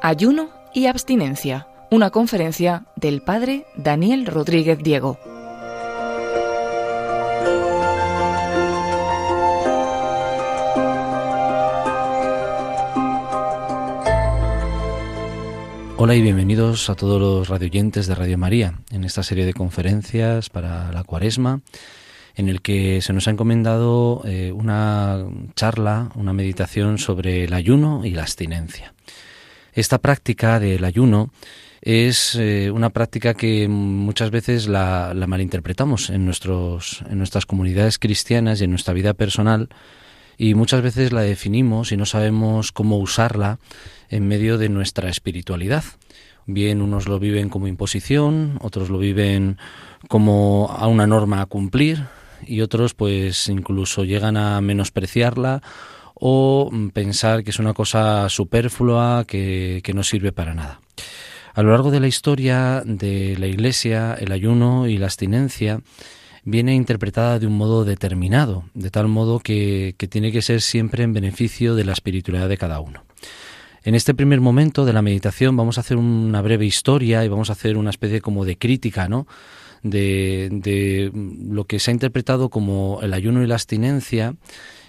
Ayuno y abstinencia, una conferencia del padre Daniel Rodríguez Diego. Hola y bienvenidos a todos los radioyentes de Radio María en esta serie de conferencias para la cuaresma en el que se nos ha encomendado eh, una charla, una meditación sobre el ayuno y la abstinencia. Esta práctica del ayuno es eh, una práctica que muchas veces la, la malinterpretamos en, nuestros, en nuestras comunidades cristianas y en nuestra vida personal y muchas veces la definimos y no sabemos cómo usarla en medio de nuestra espiritualidad. Bien, unos lo viven como imposición, otros lo viven como a una norma a cumplir y otros pues incluso llegan a menospreciarla o pensar que es una cosa superflua que, que no sirve para nada. A lo largo de la historia de la Iglesia, el ayuno y la abstinencia viene interpretada de un modo determinado, de tal modo que, que tiene que ser siempre en beneficio de la espiritualidad de cada uno. En este primer momento de la meditación vamos a hacer una breve historia y vamos a hacer una especie como de crítica, ¿no? De, de lo que se ha interpretado como el ayuno y la abstinencia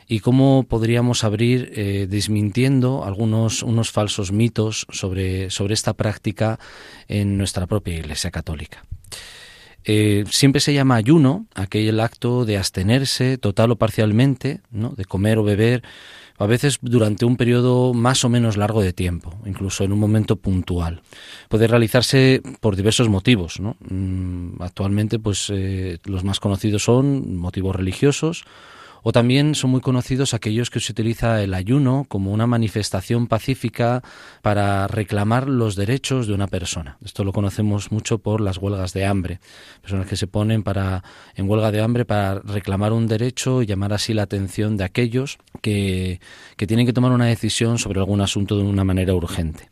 y cómo podríamos abrir eh, desmintiendo algunos unos falsos mitos sobre, sobre esta práctica en nuestra propia Iglesia Católica. Eh, siempre se llama ayuno aquel acto de abstenerse total o parcialmente, ¿no? de comer o beber a veces durante un periodo más o menos largo de tiempo, incluso en un momento puntual. Puede realizarse por diversos motivos. ¿no? Mm, actualmente, pues eh, los más conocidos son motivos religiosos o también son muy conocidos aquellos que se utiliza el ayuno como una manifestación pacífica para reclamar los derechos de una persona. Esto lo conocemos mucho por las huelgas de hambre. Personas que se ponen para, en huelga de hambre para reclamar un derecho y llamar así la atención de aquellos que, que tienen que tomar una decisión sobre algún asunto de una manera urgente.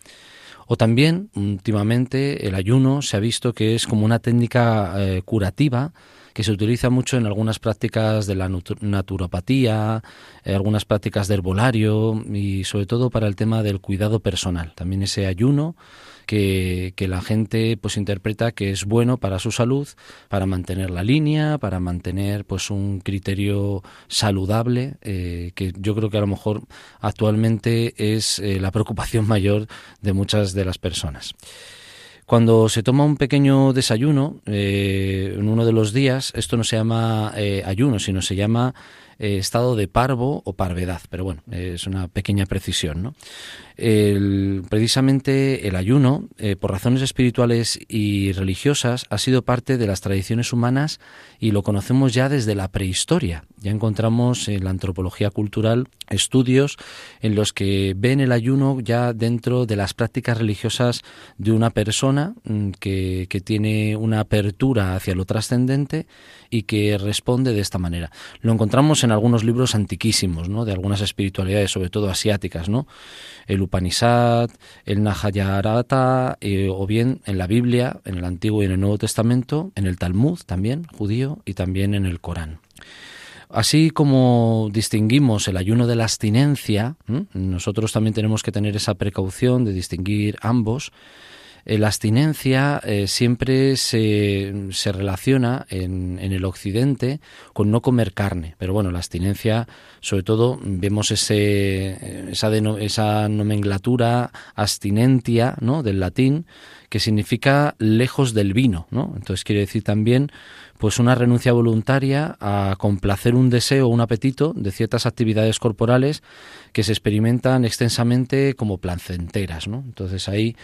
O también, últimamente, el ayuno se ha visto que es como una técnica eh, curativa que se utiliza mucho en algunas prácticas de la naturopatía, eh, algunas prácticas de herbolario y sobre todo para el tema del cuidado personal. También ese ayuno que, que, la gente pues interpreta que es bueno para su salud, para mantener la línea, para mantener pues un criterio saludable, eh, que yo creo que a lo mejor actualmente es eh, la preocupación mayor de muchas de las personas. Cuando se toma un pequeño desayuno eh, en uno de los días, esto no se llama eh, ayuno, sino se llama eh, estado de parvo o parvedad, pero bueno, es una pequeña precisión. ¿no? precisamente el ayuno, eh, por razones espirituales y religiosas, ha sido parte de las tradiciones humanas y lo conocemos ya desde la prehistoria. Ya encontramos en la antropología cultural estudios en los que ven el ayuno ya dentro de las prácticas religiosas de una persona mm, que, que tiene una apertura hacia lo trascendente y que responde de esta manera. Lo encontramos en algunos libros antiquísimos, ¿no? de algunas espiritualidades, sobre todo asiáticas, ¿no? el Upanishad, el Nahayarata, eh, o bien en la Biblia, en el Antiguo y en el Nuevo Testamento, en el Talmud también, judío, y también en el Corán. Así como distinguimos el ayuno de la abstinencia, nosotros también tenemos que tener esa precaución de distinguir ambos, la abstinencia eh, siempre se, se relaciona en, en, el occidente con no comer carne, pero bueno, la abstinencia, sobre todo, vemos ese, esa, esa nomenclatura abstinentia ¿no? del latín, que significa lejos del vino, ¿no? Entonces quiere decir también pues una renuncia voluntaria a complacer un deseo un apetito de ciertas actividades corporales que se experimentan extensamente como placenteras. ¿no? Entonces ahí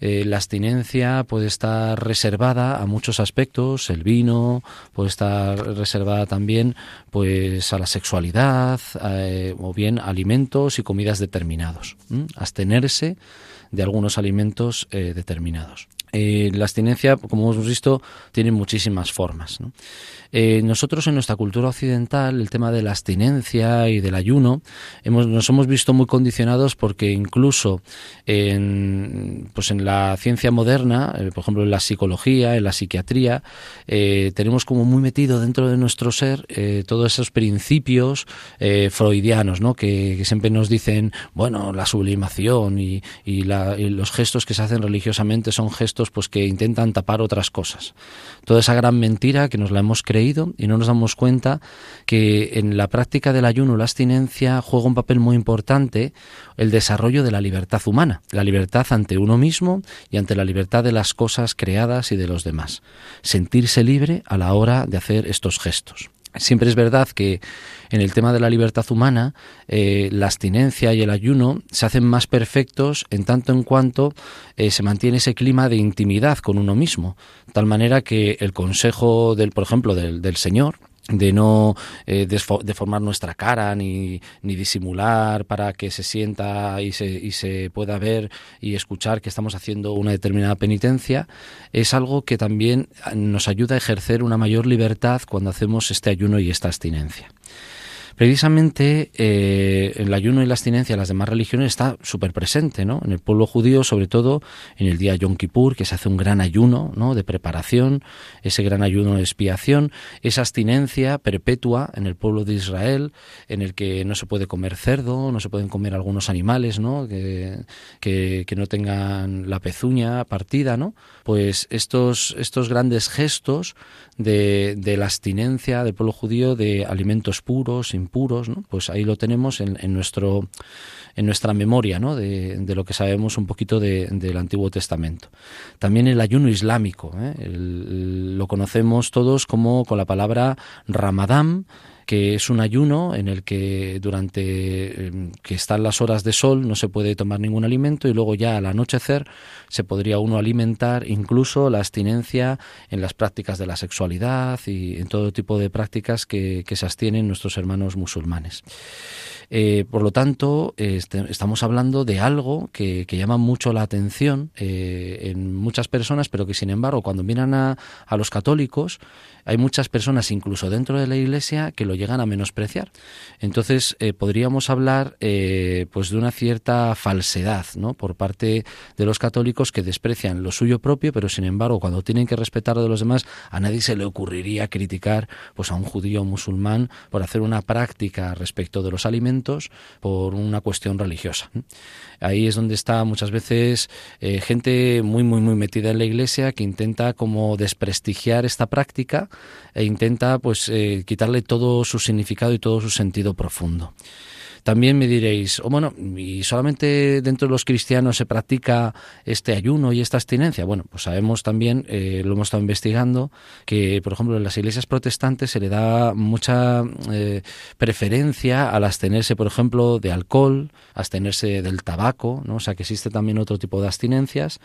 eh, la abstinencia puede estar reservada a muchos aspectos, el vino puede estar reservada también pues a la sexualidad eh, o bien alimentos y comidas determinados. Abstenerse de algunos alimentos eh, determinados. La abstinencia, como hemos visto, tiene muchísimas formas. Eh, nosotros en nuestra cultura occidental, el tema de la abstinencia y del ayuno, hemos, nos hemos visto muy condicionados porque incluso en, pues en la ciencia moderna, eh, por ejemplo en la psicología, en la psiquiatría, tenemos como muy metido dentro de nuestro ser todos esos principios freudianos, ¿no? Que, siempre nos dicen, bueno, la sublimación y, y los gestos que se hacen religiosamente son gestos pues que intentan tapar otras cosas. Toda esa gran mentira que nos la hemos creído y no nos damos cuenta que en la práctica del ayuno la abstinencia juega un papel muy importante el desarrollo de la libertad humana, la libertad ante uno mismo y ante la libertad de las cosas creadas y de los demás. Sentirse libre a la hora de hacer estos gestos. Siempre es verdad que en el tema de la libertad humana, eh, la abstinencia y el ayuno se hacen más perfectos en tanto en cuanto eh, se mantiene ese clima de intimidad con uno mismo, tal manera que el consejo del, por ejemplo, del, del Señor, de no eh, deformar nuestra cara ni, ni, disimular para que se sienta y se, y se pueda ver y escuchar que estamos haciendo una determinada penitencia, es algo que también nos ayuda a ejercer una mayor libertad cuando hacemos este ayuno y esta abstinencia. Precisamente eh, el ayuno y la abstinencia de las demás religiones está súper presente, ¿no? En el pueblo judío, sobre todo en el día Yom Kippur, que se hace un gran ayuno, ¿no? De preparación, ese gran ayuno de expiación, esa abstinencia perpetua en el pueblo de Israel, en el que no se puede comer cerdo, no se pueden comer algunos animales, ¿no? Que, que, que no tengan la pezuña partida, ¿no? Pues estos, estos grandes gestos de, de la abstinencia del pueblo judío de alimentos puros, impuros, ¿no? pues ahí lo tenemos en, en, nuestro, en nuestra memoria ¿no? de, de lo que sabemos un poquito de, del Antiguo Testamento. También el ayuno islámico, ¿eh? lo conocemos todos como con la palabra Ramadán, que es un ayuno en el que durante em, que están las horas de sol no se puede tomar ningún alimento y luego ya al anochecer se podría uno alimentar incluso la abstinencia en las prácticas de la sexualidad y en todo tipo de prácticas que, que se abstienen nuestros hermanos musulmanes. Eh, por lo tanto, este, estamos hablando de algo que, llama mucho la atención eh, en muchas personas, pero que sin embargo, cuando miran a, a, los católicos, hay muchas personas, incluso dentro de la Iglesia, que lo llegan a menospreciar. Entonces, eh, podríamos hablar pues de una cierta falsedad ¿no? por parte de los católicos que desprecian lo suyo propio, pero sin embargo, cuando tienen que respetar a los demás, a nadie se le ocurriría criticar pues, a un judío o musulmán por hacer una práctica respecto de los alimentos por una cuestión religiosa. Ahí es donde está muchas veces eh, gente muy, muy, muy metida en la iglesia que intenta como desprestigiar esta práctica e intenta pues eh, quitarle todo su significado y todo su sentido profundo. También me diréis, oh, bueno, ¿y solamente dentro de los cristianos se practica este ayuno y esta abstinencia? Bueno, pues sabemos también, eh, lo hemos estado investigando, que por ejemplo en las iglesias protestantes se le da mucha eh, preferencia al abstenerse, por ejemplo, de alcohol, abstenerse del tabaco, ¿no? O sea que existe también otro tipo de abstinencias.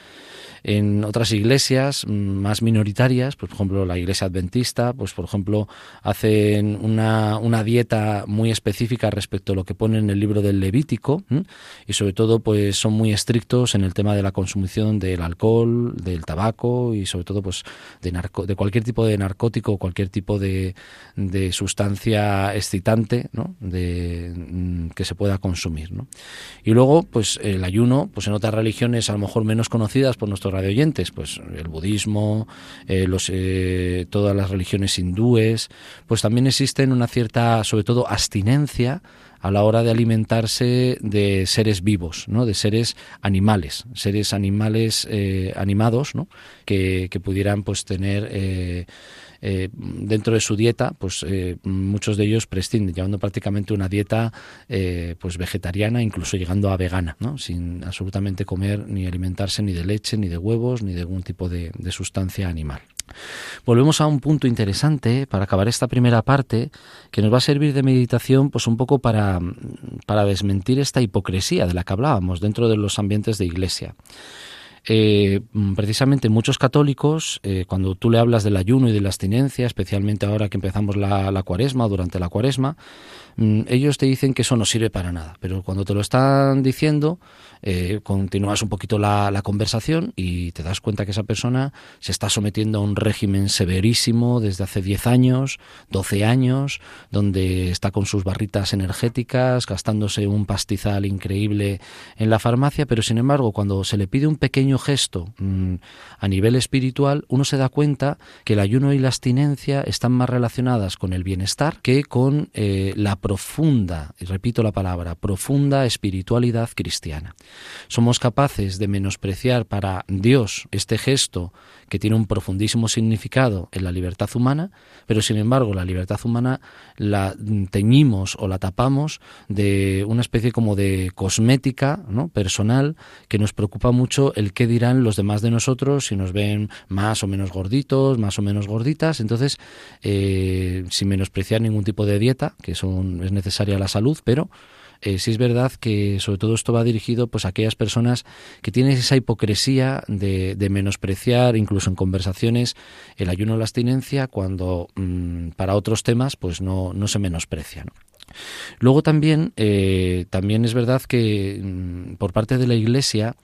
En otras iglesias mm, más minoritarias, pues, por ejemplo la iglesia adventista, pues por ejemplo hacen una, una dieta muy específica respecto a lo que en el libro del Levítico y sobre todo pues son muy estrictos en el tema de la consumición del alcohol, del tabaco y sobre todo pues de, cualquier tipo de narcótico, cualquier tipo de, de sustancia excitante ¿no? de, mm, que se pueda consumir. ¿no? Y luego pues el ayuno pues en otras religiones a lo mejor menos conocidas por nuestros radioyentes, pues el budismo, eh, los, eh, todas las religiones hindúes, pues también existen una cierta sobre todo abstinencia a la hora de alimentarse de seres vivos, ¿no? de seres animales, seres animales eh, animados, ¿no? que, que, pudieran pues tener eh, eh, dentro de su dieta, pues muchos de ellos prescinden, llevando prácticamente una dieta pues vegetariana, incluso llegando a vegana, ¿no? sin absolutamente comer ni alimentarse ni de leche, ni de huevos, ni de algún tipo de sustancia animal. Volvemos a un punto interesante para acabar esta primera parte que nos va a servir de meditación pues un poco para, para desmentir esta hipocresía de la que hablábamos dentro de los ambientes de iglesia. eh, precisamente muchos católicos, eh, cuando tú le hablas del ayuno y de la abstinencia, especialmente ahora que empezamos la, la cuaresma, durante la cuaresma, ellos te dicen que eso no sirve para nada. Pero cuando te lo están diciendo, eh, continúas un poquito la, la, conversación y te das cuenta que esa persona se está sometiendo a un régimen severísimo desde hace 10 años, 12 años, donde está con sus barritas energéticas, gastándose un pastizal increíble en la farmacia, pero sin embargo, cuando se le pide un pequeño gesto mmm, a nivel espiritual, uno se da cuenta que el ayuno y la abstinencia están más relacionadas con el bienestar que con eh, la profunda, y repito la palabra, profunda espiritualidad cristiana. Somos capaces de menospreciar para Dios este gesto que tiene un profundísimo significado en la libertad humana, pero sin embargo la libertad humana la teñimos o la tapamos de una especie como de cosmética ¿no? personal que nos preocupa mucho el qué dirán los demás de nosotros si nos ven más o menos gorditos, más o menos gorditas. Entonces, eh, sin menospreciar ningún tipo de dieta, que son, es necesaria la salud, pero eh, sí es verdad que sobre todo esto va dirigido pues a aquellas personas que tienen esa hipocresía de, menospreciar incluso en conversaciones el ayuno o la abstinencia cuando mmm, para otros temas pues no, no se menosprecia. ¿no? Luego también, eh, también es verdad que mmm, por parte de la Iglesia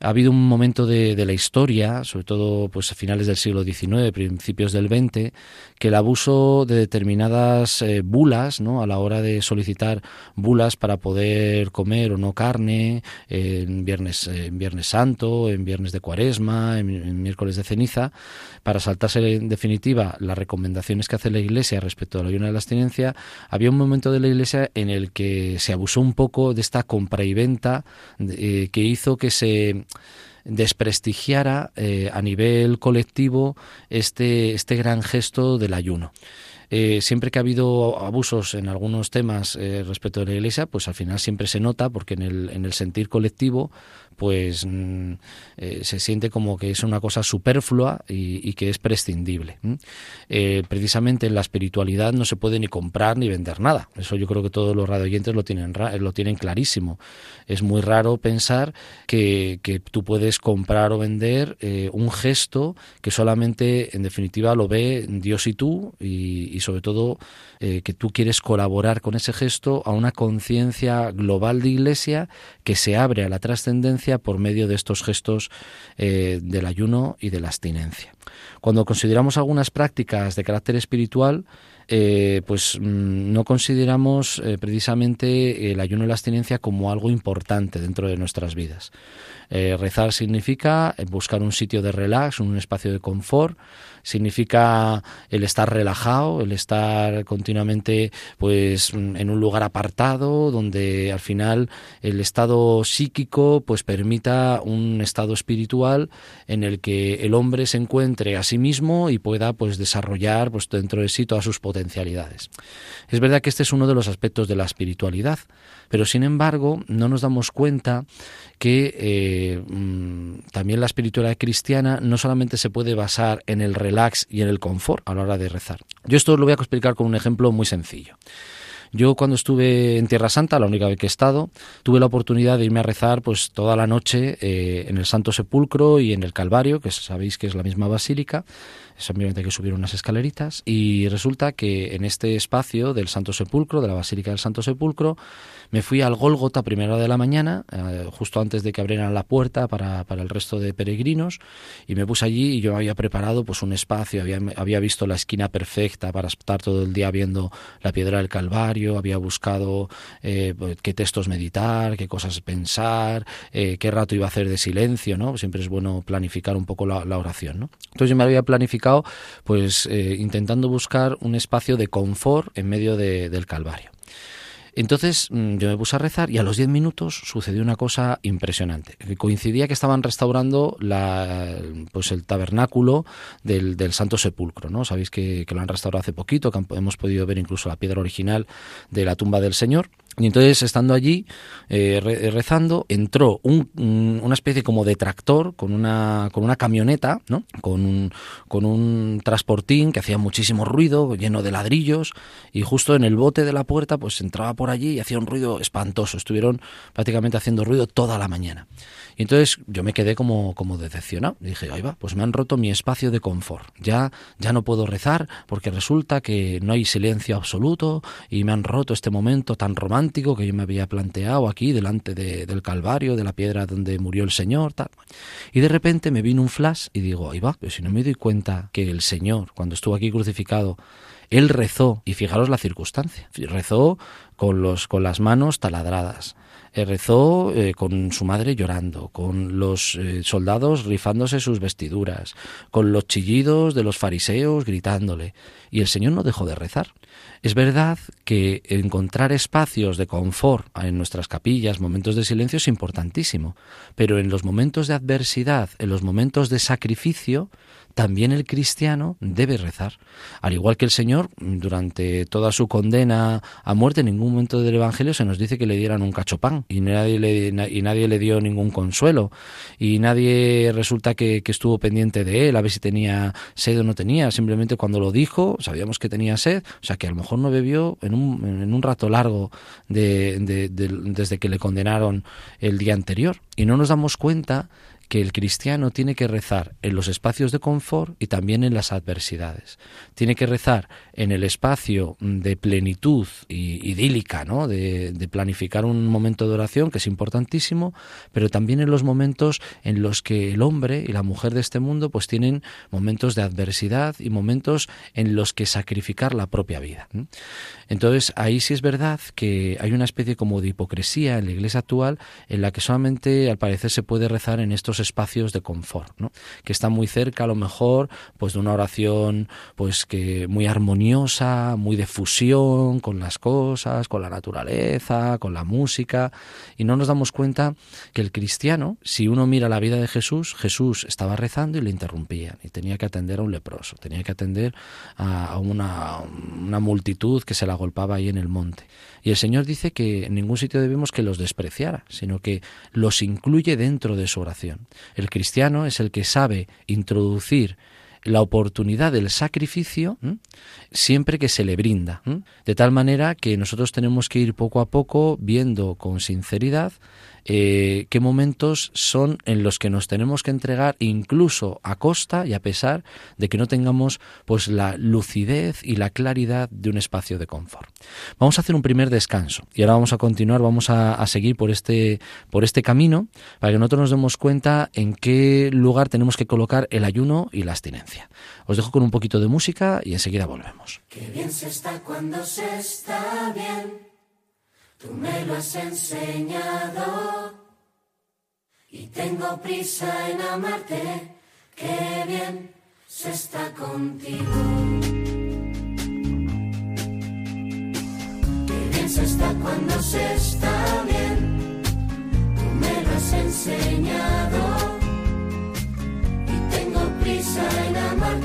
ha habido un momento de, la historia, sobre todo pues a finales del siglo XIX, principios del XX, que el abuso de determinadas eh, bulas, ¿no? a la hora de solicitar bulas para poder comer o no carne, en viernes, en viernes santo, en viernes de cuaresma, en, miércoles de ceniza, para saltarse en definitiva las recomendaciones que hace la Iglesia respecto a la ayuno de la abstinencia, había un momento de la Iglesia en el que se abusó un poco de esta compra y venta eh, que hizo que se desprestigiara eh, a nivel colectivo este, este gran gesto del ayuno. Eh, siempre que ha habido abusos en algunos temas respecto de la Iglesia, pues al final siempre se nota porque en el, en el sentir colectivo pues mm, eh, se siente como que es una cosa superflua y, que es prescindible. Eh, precisamente en la espiritualidad no se puede ni comprar ni vender nada. Eso yo creo que todos los radioyentes lo tienen, lo tienen clarísimo. Es muy raro pensar que, que tú puedes comprar o vender eh, un gesto que solamente en definitiva lo ve Dios y tú y sobre todo eh, que tú quieres colaborar con ese gesto a una conciencia global de iglesia que se abre a la trascendencia por medio de estos gestos eh, del ayuno y de la abstinencia. Cuando consideramos algunas prácticas de carácter espiritual, eh, pues mmm, no consideramos precisamente el ayuno y la abstinencia como algo importante dentro de nuestras vidas. Eh, rezar significa buscar un sitio de relax, un espacio de confort, significa el estar relajado, el estar continuamente pues en un lugar apartado donde al final el estado psíquico pues permita un estado espiritual en el que el hombre se encuentre a sí mismo y pueda pues desarrollar pues dentro de sí todas sus potencialidades. Es verdad que este es uno de los aspectos de la espiritualidad, pero sin embargo no nos damos cuenta que eh, mmm, también la espiritualidad cristiana no solamente se puede basar en el relax y en el confort a la hora de rezar. Yo esto lo voy a explicar con un ejemplo muy sencillo. Yo cuando estuve en Tierra Santa, la única vez que he estado, tuve la oportunidad de irme a rezar pues toda la noche eh, en el Santo Sepulcro y en el Calvario, que sabéis que es la misma basílica, simplemente hay que subir unas escaleritas y resulta que en este espacio del Santo Sepulcro, de la Basílica del Santo Sepulcro, me fui al Gólgota a primera hora de la mañana, eh, justo antes de que abrieran la puerta para, para, el resto de peregrinos, y me puse allí y yo había preparado pues un espacio, había, había visto la esquina perfecta para estar todo el día viendo la piedra del Calvario, había buscado eh, qué textos meditar, qué cosas pensar, eh, qué rato iba a hacer de silencio, ¿no? Siempre es bueno planificar un poco la, oración, ¿no? Entonces yo me había planificado pues intentando buscar un espacio de confort en medio de, del Calvario. Entonces mm, yo me puse a rezar y a los 10 minutos sucedió una cosa impresionante. Coincidía que estaban restaurando la, pues el tabernáculo del, Santo Sepulcro. ¿no? Sabéis que, lo han restaurado hace poquito, que hemos podido ver incluso la piedra original de la tumba del Señor. Y entonces, estando allí, eh, rezando, entró un, una especie como de tractor con una, con una camioneta, ¿no? Con un, con un transportín que hacía muchísimo ruido, lleno de ladrillos, y justo en el bote de la puerta, pues entraba por allí y hacía un ruido espantoso. Estuvieron prácticamente haciendo ruido toda la mañana. Y entonces yo me quedé como, como decepcionado. dije, ahí va, pues me han roto mi espacio de confort. Ya, ya no puedo rezar porque resulta que no hay silencio absoluto y me han roto este momento tan romántico que yo me había planteado aquí delante del Calvario, de la piedra donde murió el Señor. Tal. Y de repente me vino un flash y digo, ahí va, pero si no me doy cuenta que el Señor, cuando estuvo aquí crucificado, él rezó, y fijaros la circunstancia, rezó con, los, con las manos taladradas, eh, rezó eh, con su madre llorando, con los eh, soldados rifándose sus vestiduras, con los chillidos de los fariseos gritándole, y el Señor no dejó de rezar. Es verdad que encontrar espacios de confort en nuestras capillas, momentos de silencio, es importantísimo, pero en los momentos de adversidad, en los momentos de sacrificio, también el cristiano debe rezar. Al igual que el Señor, durante toda su condena a muerte, en ningún momento del Evangelio se nos dice que le dieran un cachopán y nadie le, y nadie le dio ningún consuelo y nadie resulta que, estuvo pendiente de él a ver si tenía sed o no tenía. Simplemente cuando lo dijo sabíamos que tenía sed, o sea que a lo mejor no bebió en un, en un rato largo desde que le condenaron el día anterior. Y no nos damos cuenta que el cristiano tiene que rezar en los espacios de confort y también en las adversidades. Tiene que rezar en el espacio de plenitud y idílica, ¿no? De, de, planificar un momento de oración que es importantísimo, pero también en los momentos en los que el hombre y la mujer de este mundo pues tienen momentos de adversidad y momentos en los que sacrificar la propia vida. Entonces ahí sí es verdad que hay una especie como de hipocresía en la iglesia actual en la que solamente al parecer se puede rezar en estos espacios de confort, ¿no? que está muy cerca a lo mejor pues de una oración pues que muy armoniosa, muy de fusión con las cosas, con la naturaleza, con la música y no nos damos cuenta que el cristiano, si uno mira la vida de Jesús, Jesús estaba rezando y le interrumpían y tenía que atender a un leproso, tenía que atender a una, multitud que se la agolpaba ahí en el monte. Y el Señor dice que en ningún sitio debemos que los despreciara, sino que los incluye dentro de su oración. El cristiano es el que sabe introducir la oportunidad del sacrificio siempre que se le brinda. De tal manera que nosotros tenemos que ir poco a poco viendo con sinceridad eh, qué momentos son en los que nos tenemos que entregar incluso a costa y a pesar de que no tengamos pues la lucidez y la claridad de un espacio de confort. Vamos a hacer un primer descanso y ahora vamos a continuar, vamos a, seguir por este, por este camino para que nosotros nos demos cuenta en qué lugar tenemos que colocar el ayuno y la abstinencia. Os dejo con un poquito de música y enseguida volvemos. Tú me lo has enseñado y tengo prisa en amarte. Qué bien se está contigo. Qué bien se está cuando se está bien. Tú me lo has enseñado y tengo prisa en amarte.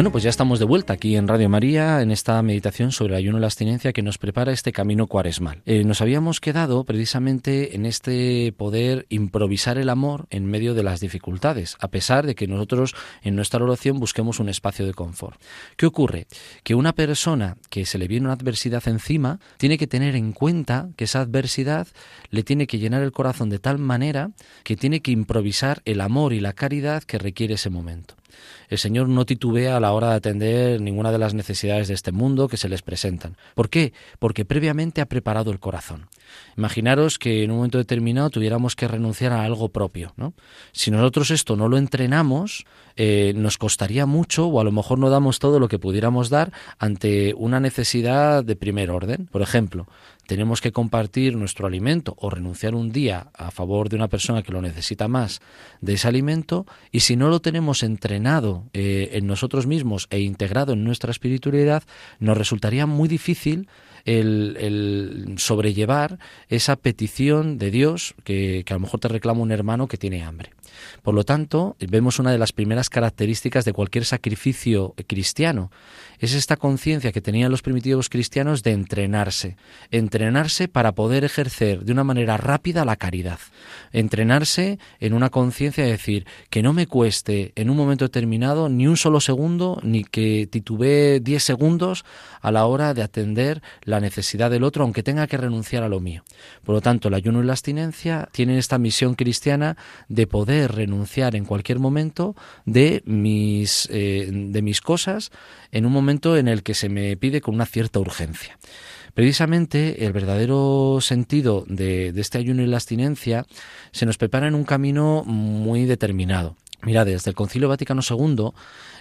Bueno, pues ya estamos de vuelta aquí en Radio María en esta meditación sobre el ayuno y la abstinencia que nos prepara este camino cuaresmal. Eh, nos habíamos quedado precisamente en este poder improvisar el amor en medio de las dificultades, a pesar de que nosotros en nuestra oración busquemos un espacio de confort. ¿Qué ocurre? Que una persona que se le viene una adversidad encima tiene que tener en cuenta que esa adversidad le tiene que llenar el corazón de tal manera que tiene que improvisar el amor y la caridad que requiere ese momento. El Señor no titubea a la hora de atender ninguna de las necesidades de este mundo que se les presentan. ¿Por qué? Porque previamente ha preparado el corazón. Imaginaros que en un momento determinado tuviéramos que renunciar a algo propio. ¿no? Si nosotros esto no lo entrenamos, eh, nos costaría mucho o a lo mejor no damos todo lo que pudiéramos dar ante una necesidad de primer orden. Por ejemplo, tenemos que compartir nuestro alimento o renunciar un día a favor de una persona que lo necesita más de ese alimento y si no lo tenemos entrenado eh, en nosotros mismos e integrado en nuestra espiritualidad, nos resultaría muy difícil el, sobrellevar esa petición de Dios que, que a lo mejor te reclama un hermano que tiene hambre. Por lo tanto, vemos una de las primeras características de cualquier sacrificio cristiano, es esta conciencia que tenían los primitivos cristianos de entrenarse, entrenarse para poder ejercer de una manera rápida la caridad, entrenarse en una conciencia de decir que no me cueste en un momento determinado ni un solo segundo, ni que titubee diez segundos a la hora de atender la necesidad del otro, aunque tenga que renunciar a lo mío. Por lo tanto, el ayuno y la abstinencia tienen esta misión cristiana de poder renunciar en cualquier momento de mis, eh, de mis cosas en un momento en el que se me pide con una cierta urgencia. Precisamente el verdadero sentido de, este ayuno y la abstinencia se nos prepara en un camino muy determinado. Mira, desde el Concilio Vaticano II,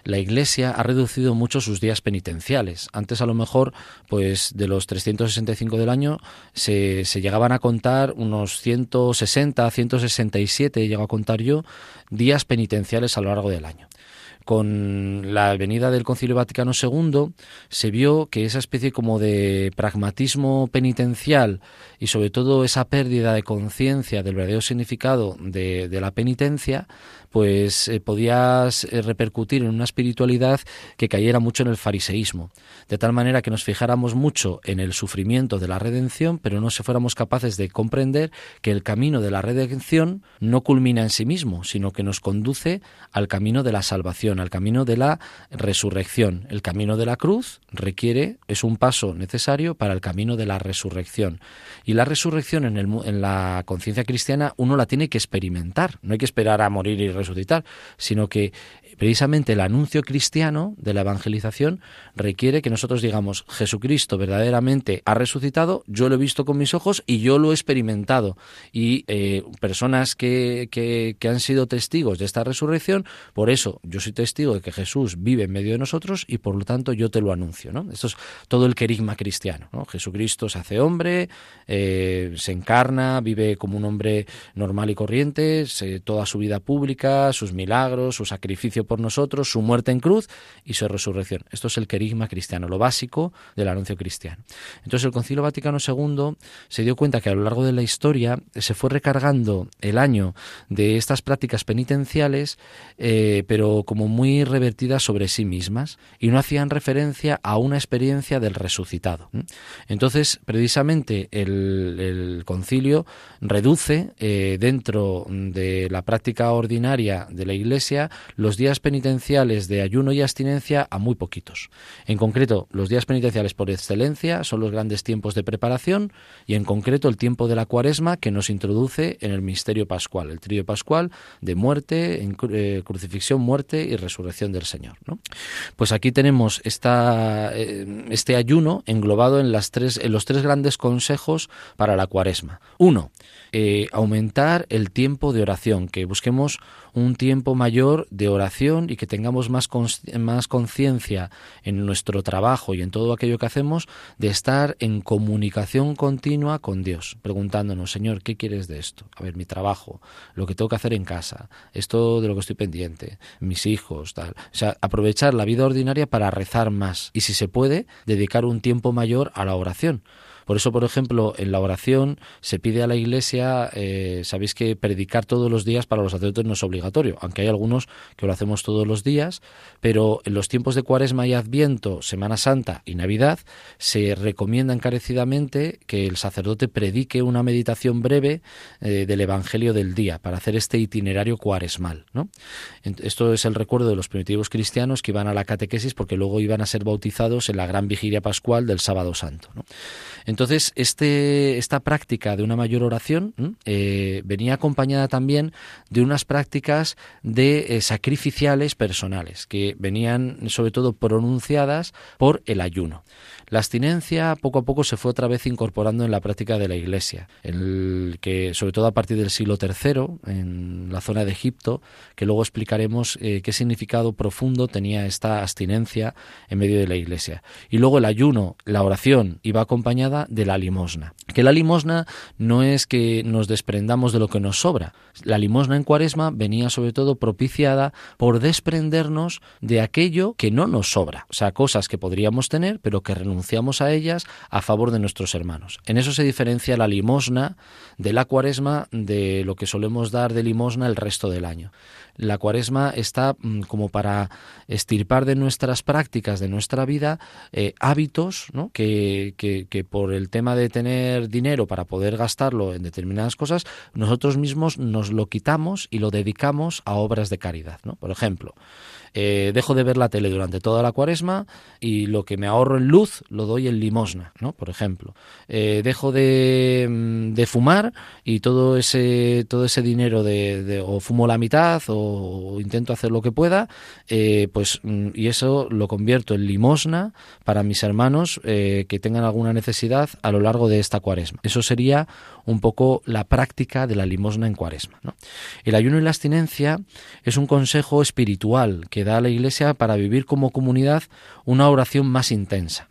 la Iglesia ha reducido mucho sus días penitenciales. Antes, a lo mejor, pues de los 365 del año, se, se llegaban a contar unos 160, 167, llego a contar yo, días penitenciales a lo largo del año con la venida del Concilio Vaticano II se vio que esa especie como de pragmatismo penitencial y sobre todo esa pérdida de conciencia del verdadero significado de, de la penitencia pues eh, podía eh, repercutir en una espiritualidad que cayera mucho en el fariseísmo, de tal manera que nos fijáramos mucho en el sufrimiento de la redención, pero no se fuéramos capaces de comprender que el camino de la redención no culmina en sí mismo, sino que nos conduce al camino de la salvación, al camino de la resurrección. El camino de la cruz requiere, es un paso necesario para el camino de la resurrección. Y la resurrección en, el, en la conciencia cristiana uno la tiene que experimentar, no hay que esperar a morir y resucitar, sino que precisamente el anuncio cristiano de la evangelización requiere que nosotros digamos, Jesucristo verdaderamente ha resucitado, yo lo he visto con mis ojos y yo lo he experimentado. Y eh, personas que, que, han sido testigos de esta resurrección, por eso yo soy testigo de que Jesús vive en medio de nosotros y por lo tanto yo te lo anuncio. ¿no? Esto es todo el querigma cristiano. ¿no? Jesucristo se hace hombre, eh, se encarna, vive como un hombre normal y corriente, toda su vida pública, sus milagros, su sacrificio por nosotros, su muerte en cruz y su resurrección. Esto es el querigma cristiano, lo básico del anuncio cristiano. Entonces el Concilio Vaticano II se dio cuenta que a lo largo de la historia se fue recargando el año de estas prácticas penitenciales, eh, pero como muy revertidas sobre sí mismas y no hacían referencia a una experiencia del resucitado. Entonces, precisamente el, concilio reduce eh, dentro de la práctica ordinaria de la Iglesia los días penitenciales de ayuno y abstinencia a muy poquitos. En concreto, los días penitenciales por excelencia son los grandes tiempos de preparación y en concreto el tiempo de la cuaresma que nos introduce en el misterio pascual, el trío pascual de muerte, eh, crucifixión, muerte y resurrección del Señor. Pues aquí tenemos eh, este ayuno englobado en, las tres, en los tres grandes consejos para la cuaresma. Uno, eh, aumentar el tiempo de oración, que busquemos un tiempo mayor de oración y que tengamos más, más conciencia en nuestro trabajo y en todo aquello que hacemos de estar en comunicación continua con Dios, preguntándonos, Señor, ¿qué quieres de esto? A ver, mi trabajo, lo que tengo que hacer en casa, esto de lo que estoy pendiente, mis hijos, tal. O sea, aprovechar la vida ordinaria para rezar más y si se puede, dedicar un tiempo mayor a la oración Por eso, por ejemplo, en la oración se pide a la Iglesia, eh, sabéis que predicar todos los días para los sacerdotes no es obligatorio, aunque hay algunos que lo hacemos todos los días, pero en los tiempos de Cuaresma y Adviento, Semana Santa y Navidad, se recomienda encarecidamente que el sacerdote predique una meditación breve eh, del Evangelio del día para hacer este itinerario cuaresmal. ¿no? Esto es el recuerdo de los primitivos cristianos que iban a la catequesis porque luego iban a ser bautizados en la gran vigilia pascual del sábado santo. Entonces, este, esta práctica de una mayor oración eh, venía acompañada también de unas prácticas de eh, sacrificiales personales, que venían sobre todo pronunciadas por el ayuno. La abstinencia poco a poco se fue otra vez incorporando en la práctica de la Iglesia, el que sobre todo a partir del siglo III, en la zona de Egipto, que luego explicaremos eh, qué significado profundo tenía esta abstinencia en medio de la Iglesia. Y luego el ayuno, la oración, iba acompañada de la limosna. Que la limosna no es que nos desprendamos de lo que nos sobra. La limosna en Cuaresma venía sobre todo propiciada por desprendernos de aquello que no nos sobra, o sea, cosas que podríamos tener pero que renunciamos renunciamos a ellas a favor de nuestros hermanos. En eso se diferencia la limosna de la cuaresma de lo que solemos dar de limosna el resto del año. La cuaresma está mm, como para estirpar de nuestras prácticas, de nuestra vida, eh, hábitos ¿no? que, que, por el tema de tener dinero para poder gastarlo en determinadas cosas, nosotros mismos nos lo quitamos y lo dedicamos a obras de caridad. ¿no? Por ejemplo, eh, dejo de ver la tele durante toda la cuaresma y lo que me ahorro en luz lo doy en limosna, ¿no? Por ejemplo. Eh, dejo de, mm, de, fumar y todo ese, todo ese dinero de, o fumo la mitad o, intento hacer lo que pueda, eh, pues mm, y eso lo convierto en limosna para mis hermanos que tengan alguna necesidad a lo largo de esta cuaresma. Eso sería un poco la práctica de la limosna en cuaresma. El ayuno y la abstinencia es un consejo espiritual que da la Iglesia para vivir como comunidad una oración más intensa.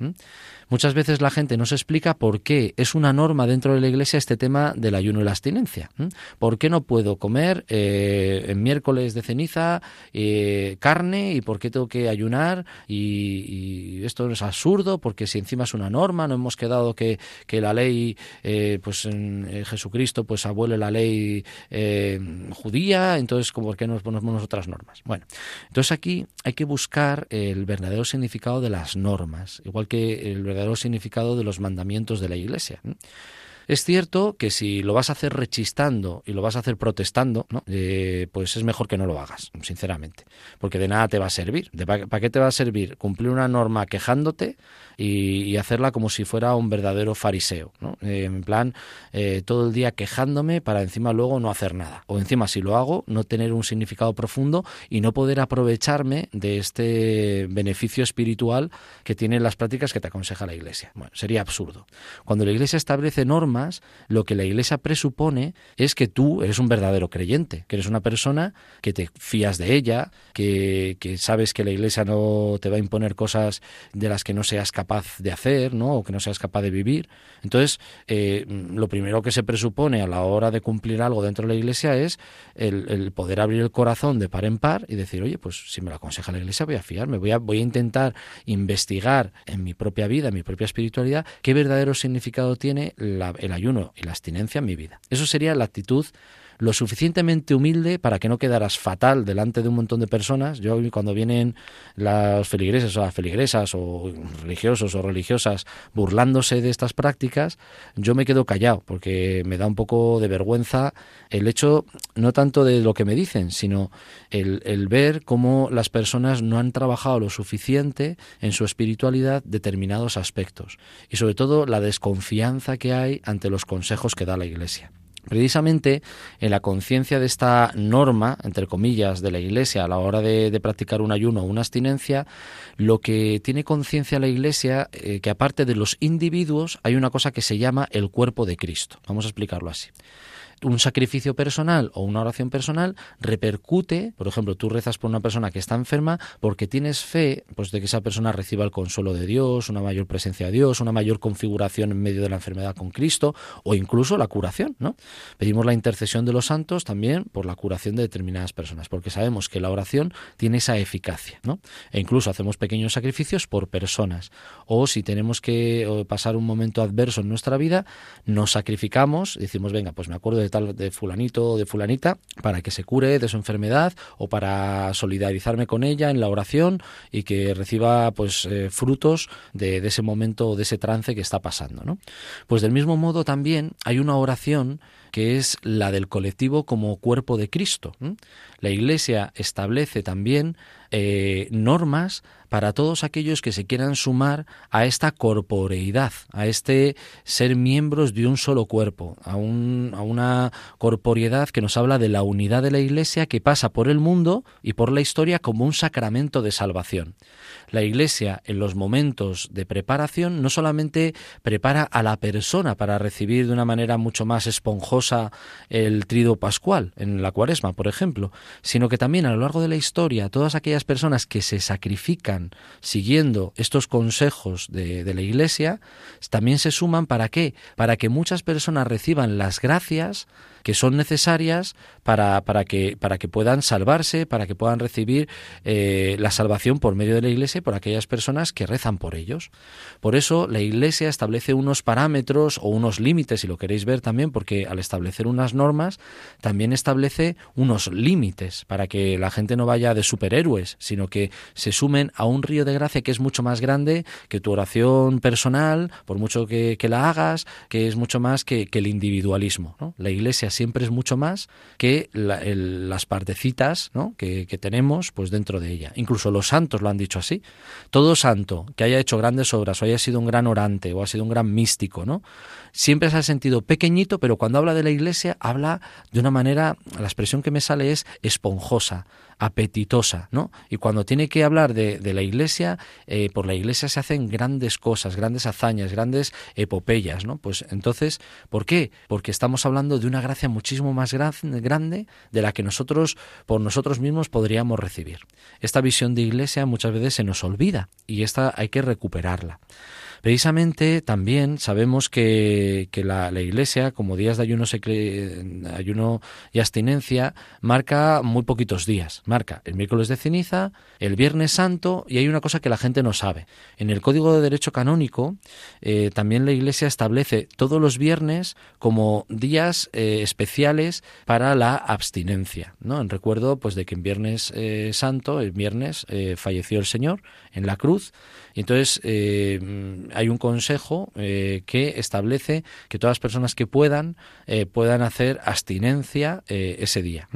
Muchas veces la gente no se explica por qué es una norma dentro de la Iglesia este tema del ayuno y la abstinencia. ¿Por qué no puedo comer eh, en miércoles de ceniza eh, carne y por qué tengo que ayunar? Y, esto es absurdo porque si encima es una norma, no hemos quedado que, que la ley, eh, pues en Jesucristo, pues abuele la ley judía, entonces ¿por qué nos ponemos otras normas? Bueno, entonces aquí hay que buscar el verdadero significado de las normas, igual que el verdadero verdadero significado de los mandamientos de la Iglesia. Es cierto que si lo vas a hacer rechistando y lo vas a hacer protestando, eh, pues es mejor que no lo hagas, sinceramente, porque de nada te va a servir. ¿Para qué te va a servir cumplir una norma quejándote y, hacerla como si fuera un verdadero fariseo? Eh, en plan, eh, todo el día quejándome para encima luego no hacer nada. O encima, si lo hago, no tener un significado profundo y no poder aprovecharme de este beneficio espiritual que tienen las prácticas que te aconseja la Iglesia. Bueno, sería absurdo. Cuando la Iglesia establece normas, lo que la Iglesia presupone es que tú eres un verdadero creyente, que eres una persona que te fías de ella, que, sabes que la Iglesia no te va a imponer cosas de las que no seas capaz de hacer, ¿no? O que no seas capaz de vivir. Entonces, eh, lo primero que se presupone a la hora de cumplir algo dentro de la Iglesia es el, poder abrir el corazón de par en par y decir, oye, pues si me lo aconseja la Iglesia voy a fiarme, voy a, voy a intentar investigar en mi propia vida, en mi propia espiritualidad, qué verdadero significado tiene la, el ayuno y la abstinencia en mi vida. Eso sería la actitud lo suficientemente humilde para que no quedaras fatal delante de un montón de personas. Yo cuando vienen las feligreses o las feligresas o religiosos o religiosas burlándose de estas prácticas, yo me quedo callado porque me da un poco de vergüenza el hecho no tanto de lo que me dicen, sino el, el ver cómo las personas no han trabajado lo suficiente en su espiritualidad determinados aspectos y sobre todo la desconfianza que hay ante los consejos que da la Iglesia. Precisamente en la conciencia de esta norma, entre comillas, de la Iglesia a la hora de, practicar un ayuno o una abstinencia, lo que tiene conciencia la Iglesia, eh, que aparte de los individuos, hay una cosa que se llama el cuerpo de Cristo. Vamos a explicarlo así. Un sacrificio personal o una oración personal repercute, por ejemplo, tú rezas por una persona que está enferma porque tienes fe pues de que esa persona reciba el consuelo de Dios, una mayor presencia de Dios, una mayor configuración en medio de la enfermedad con Cristo o incluso la curación, ¿no? Pedimos la intercesión de los santos también por la curación de determinadas personas, porque sabemos que la oración tiene esa eficacia, ¿no? E incluso hacemos pequeños sacrificios por personas o si tenemos que pasar un momento adverso en nuestra vida, nos sacrificamos, decimos, venga, pues me acuerdo de tal de fulanito o de fulanita para que se cure de su enfermedad o para solidarizarme con ella en la oración y que reciba pues eh, frutos de, ese momento o de ese trance que está pasando, ¿no? Pues del mismo modo también hay una oración que es la del colectivo como cuerpo de Cristo. La Iglesia establece también eh, normas para todos aquellos que se quieran sumar a esta corporeidad, a este ser miembros de un solo cuerpo, a, un, a una corporeidad que nos habla de la unidad de la Iglesia que pasa por el mundo y por la historia como un sacramento de salvación. La Iglesia en los momentos de preparación no solamente prepara a la persona para recibir de una manera mucho más esponjosa el trido pascual en la cuaresma, por ejemplo, sino que también a lo largo de la historia todas aquellas personas que se sacrifican siguiendo estos consejos de, la Iglesia, también se suman para qué? Para que muchas personas reciban las gracias que son necesarias para, para, que, para que puedan salvarse, para que puedan recibir eh, la salvación por medio de la Iglesia y por aquellas personas que rezan por ellos. Por eso la Iglesia establece unos parámetros o unos límites, si lo queréis ver también, porque al establecer unas normas también establece unos límites para que la gente no vaya de superhéroes, sino que se sumen a un río de gracia que es mucho más grande que tu oración personal, por mucho que, la hagas, que es mucho más que, el individualismo. La Iglesia siempre es mucho más que las partecitas que, que tenemos pues dentro de ella. Incluso los santos lo han dicho así. Todo santo que haya hecho grandes obras o haya sido un gran orante o ha sido un gran místico, ¿no? Siempre se ha sentido pequeñito, pero cuando habla de la Iglesia habla de una manera, la expresión que me sale es esponjosa, apetitosa, ¿no? Y cuando tiene que hablar de, la Iglesia, eh, por la Iglesia se hacen grandes cosas, grandes hazañas, grandes epopeyas, ¿no? Pues entonces, ¿por qué? Porque estamos hablando de una gracia muchísimo más grande de la que nosotros, por nosotros mismos, podríamos recibir. Esta visión de Iglesia muchas veces se nos olvida y esta hay que recuperarla. Precisamente también sabemos que, la, Iglesia, como días de ayuno, ayuno y abstinencia, marca muy poquitos días. Marca el miércoles de ceniza, el viernes santo y hay una cosa que la gente no sabe. En el Código de Derecho Canónico eh, también la Iglesia establece todos los viernes como días eh, especiales para la abstinencia. ¿no? En recuerdo pues, de que en Viernes eh, Santo, el viernes, falleció el Señor en la cruz entonces hay un consejo eh, que establece que todas las personas que puedan eh, puedan hacer abstinencia eh, ese día.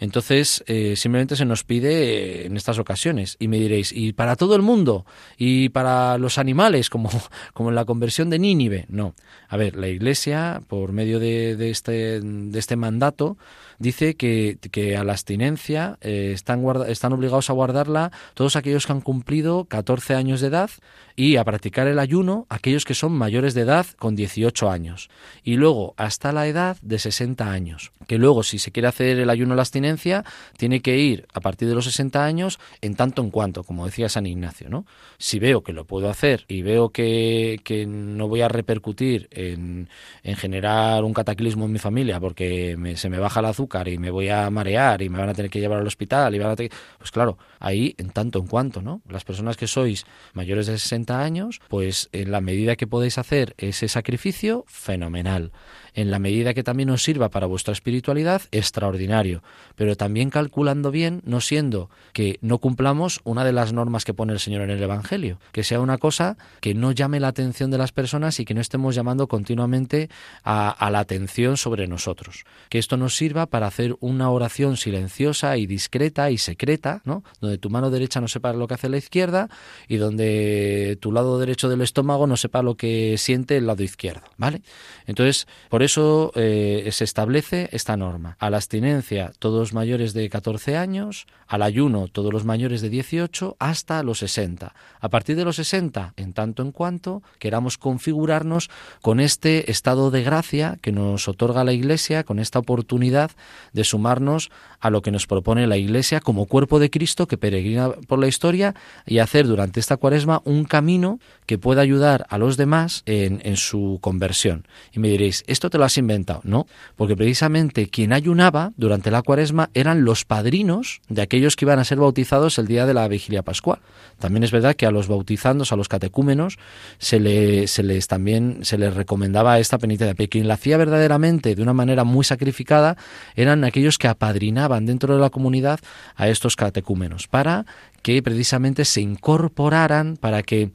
Entonces, simplemente se nos pide en estas ocasiones. Y me diréis, ¿y para todo el mundo? ¿Y para los animales, como, como en la conversión de Nínive? No. A ver, la Iglesia, por medio de, este, de este mandato, dice que, a la abstinencia están, están obligados a guardarla todos aquellos que han cumplido 14 años de edad y a practicar el ayuno aquellos que son mayores de edad con 18 años y luego hasta la edad de 60 años. Que luego si se quiere hacer el ayuno a la abstinencia tiene que ir a partir de los 60 años en tanto en cuanto, como decía San Ignacio, ¿no? Si veo que lo puedo hacer y veo que, no voy a repercutir en, generar un cataclismo en mi familia porque se me baja el azúcar y me voy a marear y me van a tener que llevar al hospital y van a tener... pues claro, ahí en tanto en cuanto, ¿no? Las personas que sois mayores de 60 años, pues en la medida que podéis hacer ese sacrificio, fenomenal en la medida que también os sirva para vuestra espiritualidad, extraordinario. Pero también calculando bien, no siendo que no cumplamos una de las normas que pone el Señor en el Evangelio, que sea una cosa que no llame la atención de las personas y que no estemos llamando continuamente a, la atención sobre nosotros. Que esto nos sirva para hacer una oración silenciosa y discreta y secreta, ¿no? Donde tu mano derecha no sepa lo que hace la izquierda y donde tu lado derecho del estómago no sepa lo que siente el lado izquierdo, ¿vale? Entonces, por eso eh, se establece esta norma. A la abstinencia, todos mayores de 14 años, al ayuno, todos los mayores de 18, hasta los 60. A partir de los 60, en tanto en cuanto queramos configurarnos con este estado de gracia que nos otorga la Iglesia, con esta oportunidad de sumarnos a lo que nos propone la Iglesia como cuerpo de Cristo que peregrina por la historia y hacer durante esta cuaresma un camino que pueda ayudar a los demás en, en su conversión. Y me diréis, ¿esto te lo has inventado? No, porque precisamente quien ayunaba durante la cuaresma eran los padrinos de aquellos que iban a ser bautizados el día de la vigilia pascual. También es verdad que a los bautizandos, a los catecúmenos, se, le, se les también se les recomendaba esta penitencia, pero quien la hacía verdaderamente de una manera muy sacrificada eran aquellos que apadrinaban dentro de la comunidad a estos catecúmenos para que precisamente se incorporaran para que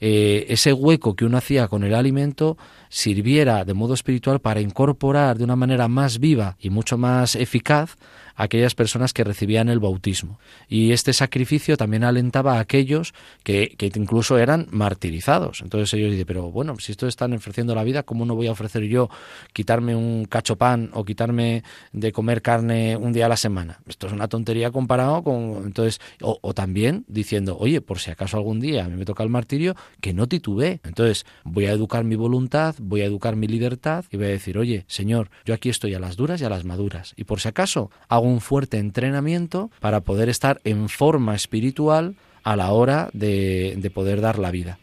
eh, ese hueco que uno hacía con el alimento sirviera de modo espiritual para incorporar de una manera más viva y mucho más eficaz aquellas personas que recibían el bautismo. Y este sacrificio también alentaba a aquellos que, que incluso eran martirizados. Entonces ellos dicen, pero bueno, si estos están ofreciendo la vida, ¿cómo no voy a ofrecer yo quitarme un cacho pan o quitarme de comer carne un día a la semana? Esto es una tontería comparado con... Entonces, o, también diciendo, oye, por si acaso algún día a mí me toca el martirio, que no titubee. Entonces, voy a educar mi voluntad, voy a educar mi libertad y voy a decir, oye, Señor, yo aquí estoy a las duras y a las maduras. Y por si acaso hago un fuerte entrenamiento para poder estar en forma espiritual a la hora de, de poder dar la vida.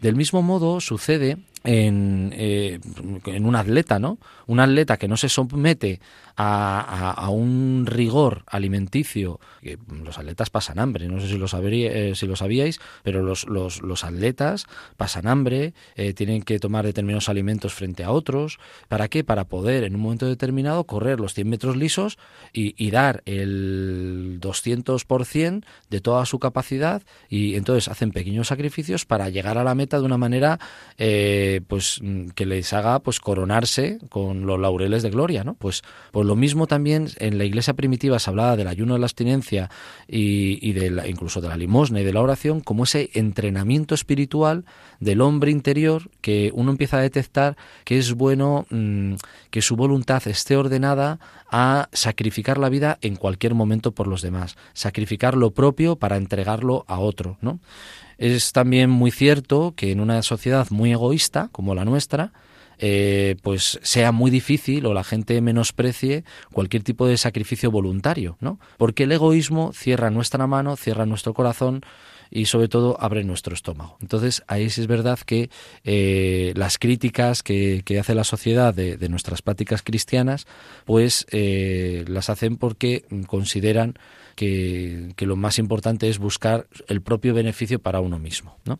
Del mismo modo sucede en, eh, en, un atleta, ¿no? Un atleta que no se somete a, un rigor alimenticio, que los atletas pasan hambre, no sé si lo, sabría, eh, si lo sabíais, pero los, los, los atletas pasan hambre, eh, tienen que tomar determinados alimentos frente a otros. ¿Para qué? Para poder en un momento determinado correr los 100 metros lisos y, y dar el 200% de toda su capacidad y entonces hacen pequeños sacrificios para llegar a la meta de una manera eh, pues que les haga pues coronarse con los laureles de gloria, ¿no? Pues, pues lo mismo también en la iglesia primitiva se hablaba del ayuno de la abstinencia y, y de la, incluso de la limosna y de la oración como ese entrenamiento espiritual del hombre interior que uno empieza a detectar que es bueno mmm, que su voluntad esté ordenada a sacrificar la vida en cualquier momento por los demás, sacrificar lo propio para entregarlo a otro, ¿no? Es también muy cierto que en una sociedad muy egoísta como la nuestra, eh, pues sea muy difícil o la gente menosprecie cualquier tipo de sacrificio voluntario, ¿no? Porque el egoísmo cierra nuestra mano, cierra nuestro corazón y sobre todo abre nuestro estómago. Entonces ahí sí es verdad que eh, las críticas que, que, hace la sociedad de, de nuestras prácticas cristianas, pues eh, las hacen porque consideran que, lo más importante es buscar el propio beneficio para uno mismo. ¿no?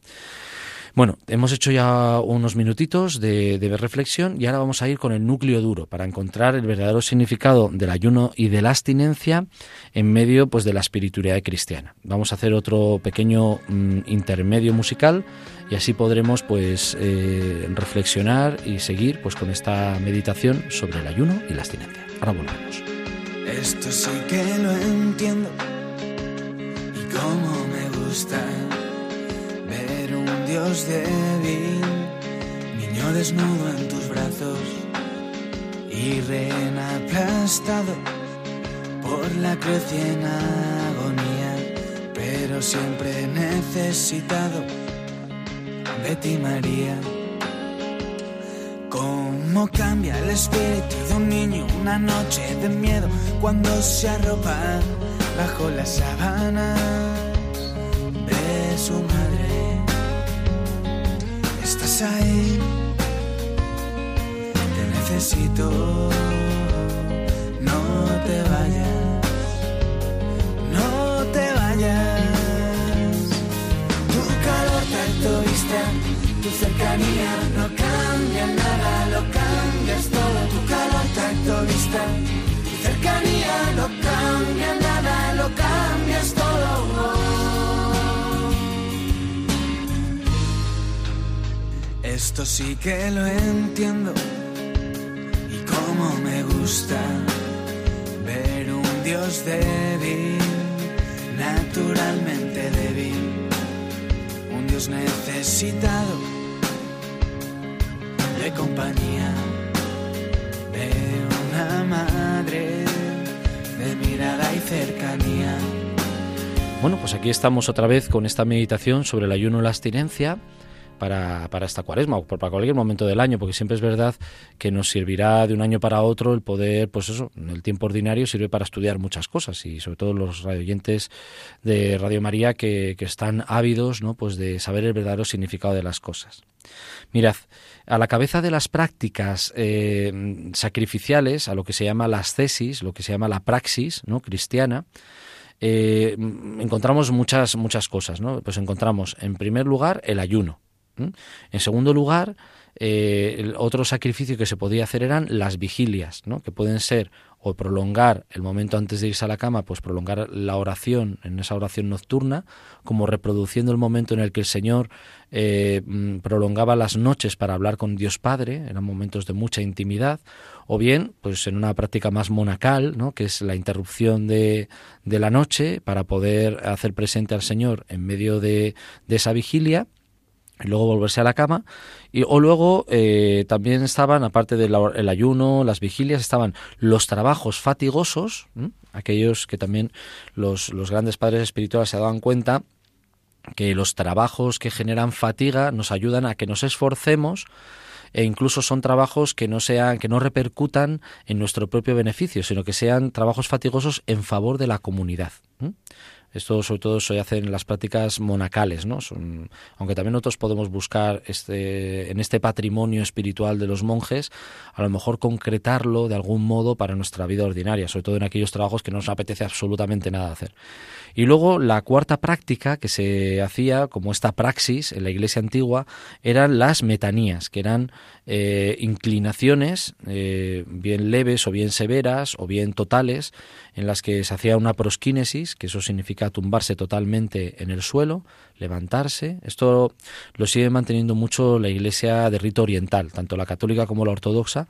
Bueno, hemos hecho ya unos minutitos de, de, reflexión y ahora vamos a ir con el núcleo duro para encontrar el verdadero significado del ayuno y de la abstinencia en medio pues, de la espiritualidad cristiana. Vamos a hacer otro pequeño mm, intermedio musical y así podremos pues eh, reflexionar y seguir pues con esta meditación sobre el ayuno y la abstinencia. Ahora volvemos. Esto sí que lo entiendo y cómo me gusta ver un Dios débil, niño desnudo en tus brazos y rehén aplastado por la cruz en agonía, pero siempre necesitado de ti María. Cómo cambia el espíritu de un niño una noche de miedo cuando se arropa bajo las sábanas de su madre. Estás ahí, te necesito, no te vayas, no te vayas. Tu calor tanto tu cercanía no cambia nada, lo cambias todo. Tu calor tanto distante, tu cercanía no cambia nada, lo cambias todo. Esto sí que lo entiendo y cómo me gusta ver un Dios débil, naturalmente débil hemos necesitado de compañía madre, de mirada y cercanía. Bueno, pues aquí estamos otra vez con esta meditación sobre el ayuno y la abstinencia para, para, esta cuaresma o para cualquier momento del año, porque siempre es verdad que nos servirá de un año para otro el poder, pues eso, el tiempo ordinario sirve para estudiar muchas cosas y sobre todo los radioyentes de Radio María que, que están ávidos ¿no? pues de saber el verdadero significado de las cosas. Mirad, a la cabeza de las prácticas eh, sacrificiales, a lo que se llama las tesis, lo que se llama la praxis ¿no? cristiana, eh, encontramos muchas, muchas cosas. ¿no? Pues encontramos, en primer lugar, el ayuno. En segundo lugar, eh, el otro sacrificio que se podía hacer eran las vigilias, ¿no? que pueden ser o prolongar el momento antes de irse a la cama, pues prolongar la oración en esa oración nocturna, como reproduciendo el momento en el que el Señor eh, mm, prolongaba las noches para hablar con Dios Padre, eran momentos de mucha intimidad, o bien, pues en una práctica más monacal, ¿no? que es la interrupción de, de la noche para poder hacer presente al Señor en medio de, de esa vigilia y luego volverse a la cama. Y, o luego eh, también estaban, aparte del ayuno, las vigilias, estaban los trabajos fatigosos, aquellos que también los, los grandes padres espirituales se daban cuenta que los trabajos que generan fatiga nos ayudan a que nos esforcemos e incluso son trabajos que no sean que no repercutan en nuestro propio beneficio, sino que sean trabajos fatigosos en favor de la comunidad. Esto sobre todo se hace en las prácticas monacales, ¿no? Son, aunque también nosotros podemos buscar este, en este patrimonio espiritual de los monjes, a lo mejor concretarlo de algún modo para nuestra vida ordinaria, sobre todo en aquellos trabajos que no nos apetece absolutamente nada hacer. Y luego la cuarta práctica que se hacía, como esta praxis en la iglesia antigua, eran las metanías, que eran eh, inclinaciones eh, bien leves o bien severas o bien totales, en las que se hacía una prosquínesis, que eso significa tumbarse totalmente en el suelo, levantarse. Esto lo sigue manteniendo mucho la iglesia de rito oriental, tanto la católica como la ortodoxa.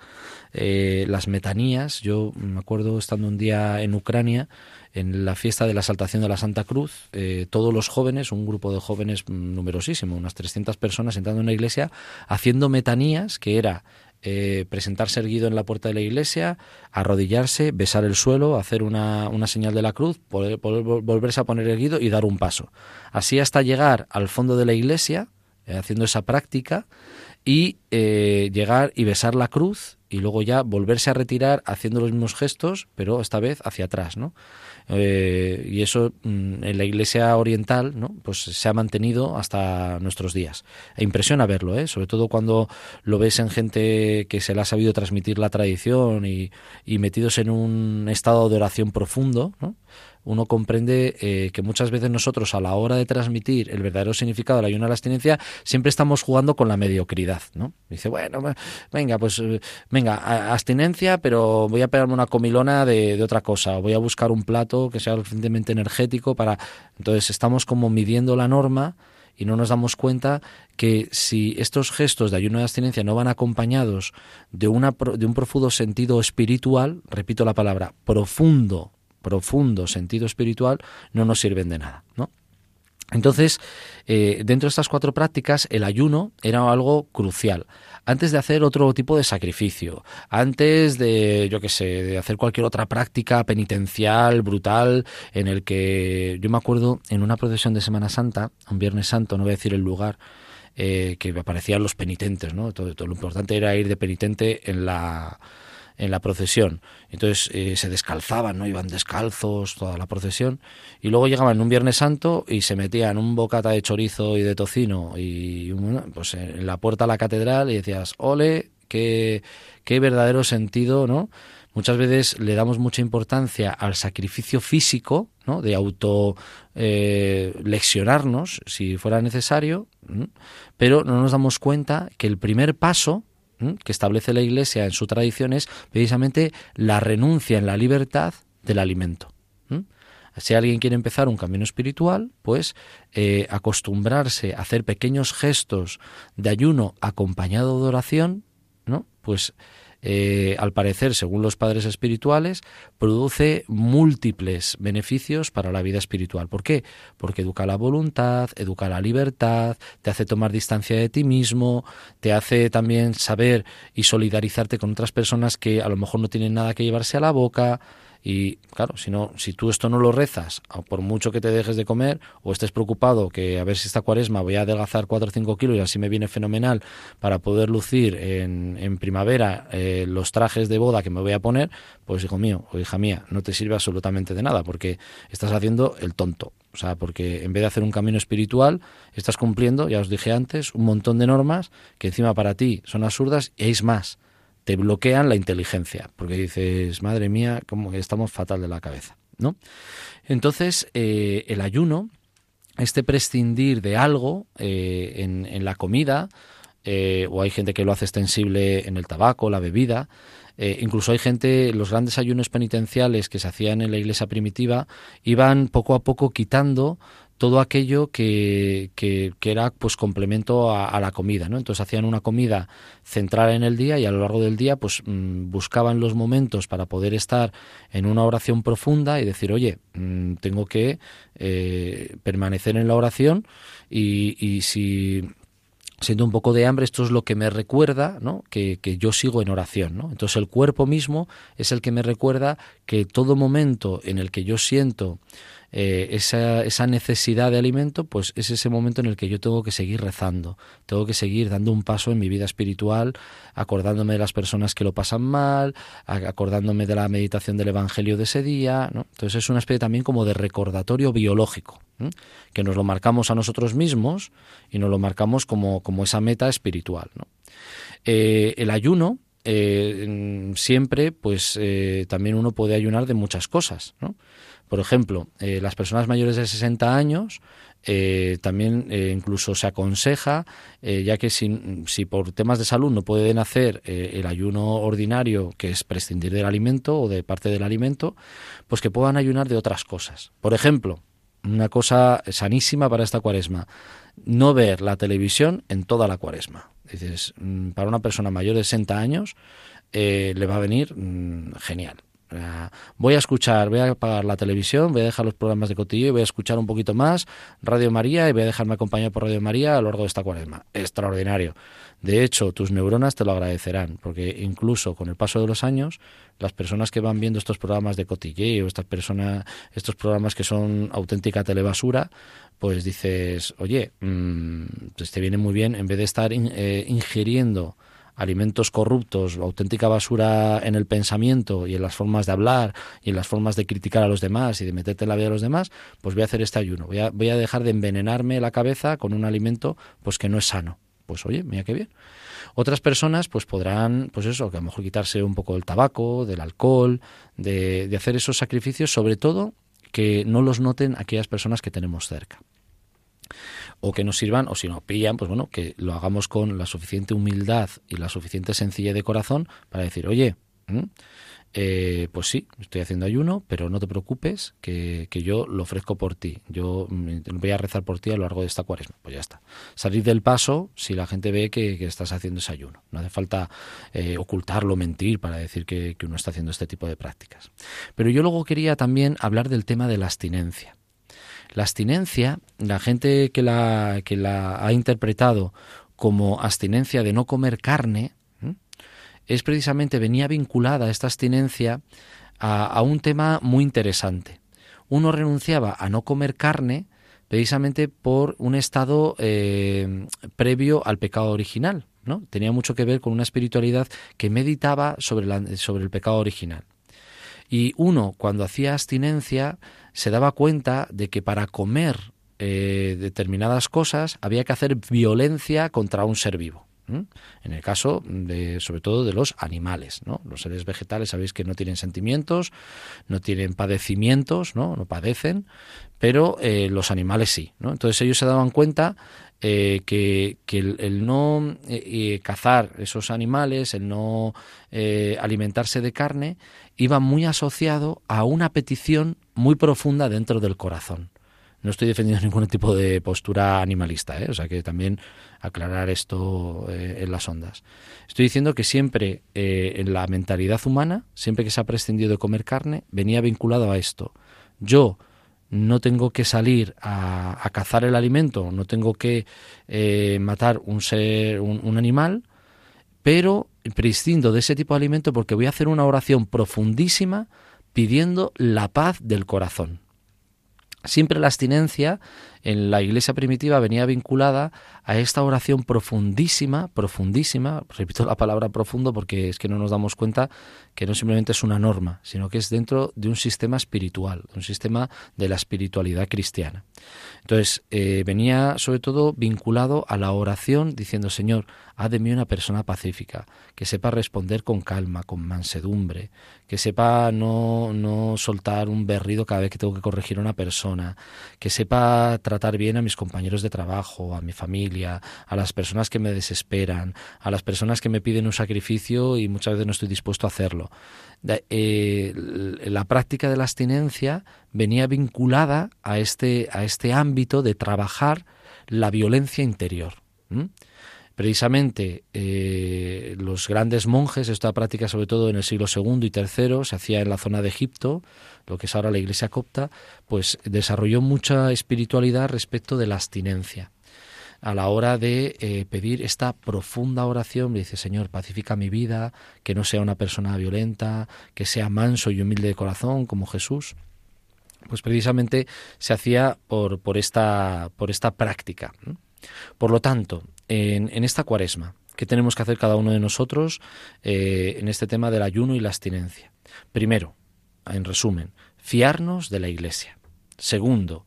Eh, las metanías, yo me acuerdo estando un día en Ucrania, en la fiesta de la Saltación de la Santa Cruz, eh, todos los jóvenes, un grupo de jóvenes numerosísimo, unas 300 personas entrando en la iglesia, haciendo metanías, que era eh, presentarse erguido en la puerta de la iglesia, arrodillarse, besar el suelo, hacer una, una señal de la cruz, volverse a poner erguido y dar un paso. Así hasta llegar al fondo de la iglesia, eh, haciendo esa práctica, y llegar y besar la cruz y luego ya volverse a retirar haciendo los mismos gestos, pero esta vez hacia atrás, ¿no? Eh, y eso mm, en la Iglesia Oriental ¿no? pues se ha mantenido hasta nuestros días. E impresiona verlo, ¿eh? sobre todo cuando lo ves en gente que se le ha sabido transmitir la tradición y, y metidos en un estado de oración profundo. ¿no? Uno comprende eh, que muchas veces nosotros a la hora de transmitir el verdadero significado de la ayuno a la abstinencia siempre estamos jugando con la mediocridad, ¿no? Dice, bueno, venga, pues eh, venga, abstinencia, pero voy a pegarme una comilona de, de otra cosa, voy a buscar un plato que sea suficientemente energético para... Entonces estamos como midiendo la norma y no nos damos cuenta que si estos gestos de ayuno y abstinencia no van acompañados de, una, de un profundo sentido espiritual, repito la palabra, profundo profundo sentido espiritual no nos sirven de nada, ¿no? Entonces, eh, dentro de estas cuatro prácticas, el ayuno era algo crucial. Antes de hacer otro tipo de sacrificio, antes de, yo qué sé, de hacer cualquier otra práctica penitencial, brutal, en el que yo me acuerdo en una procesión de Semana Santa, un Viernes Santo, no voy a decir el lugar, eh, que aparecían los penitentes, ¿no? todo, lo importante era ir de penitente en la en la procesión. Entonces eh, se descalzaban, ¿no? Iban descalzos toda la procesión. Y luego llegaban un Viernes Santo y se metían un bocata de chorizo y de tocino y pues en la puerta a la catedral y decías, ole, qué, qué verdadero sentido, ¿no? Muchas veces le damos mucha importancia al sacrificio físico, ¿no? De auto eh, leccionarnos, si fuera necesario, pero no nos damos cuenta que el primer paso que establece la Iglesia en su tradición es precisamente la renuncia en la libertad del alimento. Si alguien quiere empezar un camino espiritual, pues eh, acostumbrarse a hacer pequeños gestos de ayuno acompañado de oración, ¿no? Pues eh, al parecer, según los padres espirituales, produce múltiples beneficios para la vida espiritual. ¿Por qué? Porque educa la voluntad, educa la libertad, te hace tomar distancia de ti mismo, te hace también saber y solidarizarte con otras personas que a lo mejor no tienen nada que llevarse a la boca, y claro, si, no, si tú esto no lo rezas, por mucho que te dejes de comer o estés preocupado que a ver si esta cuaresma voy a adelgazar 4 o 5 kilos y así me viene fenomenal para poder lucir en, en primavera eh, los trajes de boda que me voy a poner, pues hijo mío o hija mía, no te sirve absolutamente de nada porque estás haciendo el tonto. O sea, porque en vez de hacer un camino espiritual, estás cumpliendo, ya os dije antes, un montón de normas que encima para ti son absurdas y es más te bloquean la inteligencia, porque dices, madre mía, como que estamos fatal de la cabeza, ¿no? Entonces, eh, el ayuno, este prescindir de algo eh, en, la comida, eh, o hay gente que lo hace extensible en el tabaco, la bebida, incluso hay gente, los grandes ayunos penitenciales que se hacían en la iglesia primitiva, iban poco a poco quitando todo aquello que, que, era pues complemento a, la comida, ¿no? Entonces hacían una comida centrada en el día y a lo largo del día pues mm, buscaban los momentos para poder estar en una oración profunda y decir, oye, mm, tengo que eh, permanecer en la oración y, y si siendo un poco de hambre, esto es lo que me recuerda ¿no? que, que, yo sigo en oración. ¿no? Entonces el cuerpo mismo es el que me recuerda que todo momento en el que yo siento eh, esa, esa, necesidad de alimento, pues es ese momento en el que yo tengo que seguir rezando, tengo que seguir dando un paso en mi vida espiritual, acordándome de las personas que lo pasan mal, acordándome de la meditación del Evangelio de ese día. ¿no? Entonces es una especie también como de recordatorio biológico, que nos lo marcamos a nosotros mismos y nos lo marcamos como, como esa meta espiritual. ¿no? Eh, el ayuno, eh, siempre, pues también uno puede ayunar de muchas cosas, ¿no? Por ejemplo, eh, las personas mayores de 60 años eh, también eh, incluso se aconseja, ya que si, por temas de salud no pueden hacer el ayuno ordinario, que es prescindir del alimento o de parte del alimento, pues que puedan ayunar de otras cosas. Por ejemplo, una cosa sanísima para esta cuaresma, no ver la televisión en toda la cuaresma. Dices, mm, para una persona mayor de 60 años le va a venir mm, genial voy a escuchar, voy a apagar la televisión, voy a dejar los programas de cotillo y voy a escuchar un poquito más Radio María y voy a dejarme acompañar por Radio María a lo largo de esta cuaresma. Extraordinario. De hecho, tus neuronas te lo agradecerán, porque incluso con el paso de los años, las personas que van viendo estos programas de cotilleo, estas personas, estos programas que son auténtica telebasura, pues dices, oye, mmm, pues te viene muy bien, en vez de estar eh, ingiriendo alimentos corruptos, auténtica basura en el pensamiento y en las formas de hablar y en las formas de criticar a los demás y de meterte en la vida de los demás, pues voy a hacer este ayuno. Voy a, voy a dejar de envenenarme la cabeza con un alimento pues que no es sano. Pues oye, mira qué bien. Otras personas pues podrán, pues eso, que a lo mejor quitarse un poco del tabaco, del alcohol, de, de hacer esos sacrificios, sobre todo que no los noten aquellas personas que tenemos cerca o que nos sirvan, o si nos pillan, pues bueno, que lo hagamos con la suficiente humildad y la suficiente sencillez de corazón para decir, oye, eh, pues sí, estoy haciendo ayuno, pero no te preocupes, que, yo lo ofrezco por ti. Yo mm, voy a rezar por ti a lo largo de esta cuaresma. Pues ya está. Salir del paso si la gente ve que, estás haciendo ese ayuno. No hace falta eh, ocultarlo, mentir para decir que, que uno está haciendo este tipo de prácticas. Pero yo luego quería también hablar del tema de la abstinencia. La abstinencia, la gente que la, que la ha interpretado como abstinencia de no comer carne, es precisamente, venía vinculada a esta abstinencia a, un tema muy interesante. Uno renunciaba a no comer carne precisamente por un estado eh, previo al pecado original. ¿no? Tenía mucho que ver con una espiritualidad que meditaba sobre, sobre el pecado original. Y uno, cuando hacía abstinencia, se daba cuenta de que para comer eh, determinadas cosas había que hacer violencia contra un ser vivo. En el caso de, sobre todo de los animales, ¿no? Los seres vegetales sabéis que no tienen sentimientos, no tienen padecimientos, no, no padecen, pero eh, los animales sí. Entonces ellos se daban cuenta eh, que, el, no cazar esos animales, el no alimentarse de carne, iba muy asociado a una petición muy profunda dentro del corazón. No estoy defendiendo ningún tipo de postura animalista, ¿eh? o sea que también aclarar esto eh, en las ondas. Estoy diciendo que siempre eh, en la mentalidad humana, siempre que se ha prescindido de comer carne, venía vinculado a esto. Yo no tengo que salir a, cazar el alimento, no tengo que eh, matar un ser, un animal, pero prescindo de ese tipo de alimento porque voy a hacer una oración profundísima pidiendo la paz del corazón. Siempre la abstinencia en la iglesia primitiva venía vinculada a esta oración profundísima, profundísima, repito la palabra profundo porque es que no nos damos cuenta que no simplemente es una norma, sino que es dentro de un sistema espiritual, un sistema de la espiritualidad cristiana. Entonces, eh, venía sobre todo vinculado a la oración diciendo, Señor, haz de mí una persona pacífica, que sepa responder con calma, con mansedumbre, que sepa no, no soltar un berrido cada vez que tengo que corregir a una persona, que sepa tratar bien a mis compañeros de trabajo, a mi familia, a las personas que me desesperan, a las personas que me piden un sacrificio y muchas veces no estoy dispuesto a hacerlo. Eh, la práctica de la abstinencia venía vinculada a este, a este ámbito de trabajar la violencia interior. Precisamente eh, los grandes monjes, esta práctica sobre todo en el siglo II y III, se hacía en la zona de Egipto, lo que es ahora la iglesia copta, pues desarrolló mucha espiritualidad respecto de la abstinencia. A la hora de eh, pedir esta profunda oración, dice, Señor, pacifica mi vida, que no sea una persona violenta, que sea manso y humilde de corazón, como Jesús pues precisamente se hacía por, por, esta, por esta práctica. Por lo tanto, en, esta cuaresma. ¿Qué tenemos que hacer cada uno de nosotros eh, en este tema del ayuno y la abstinencia? Primero, en resumen, fiarnos de la Iglesia. Segundo,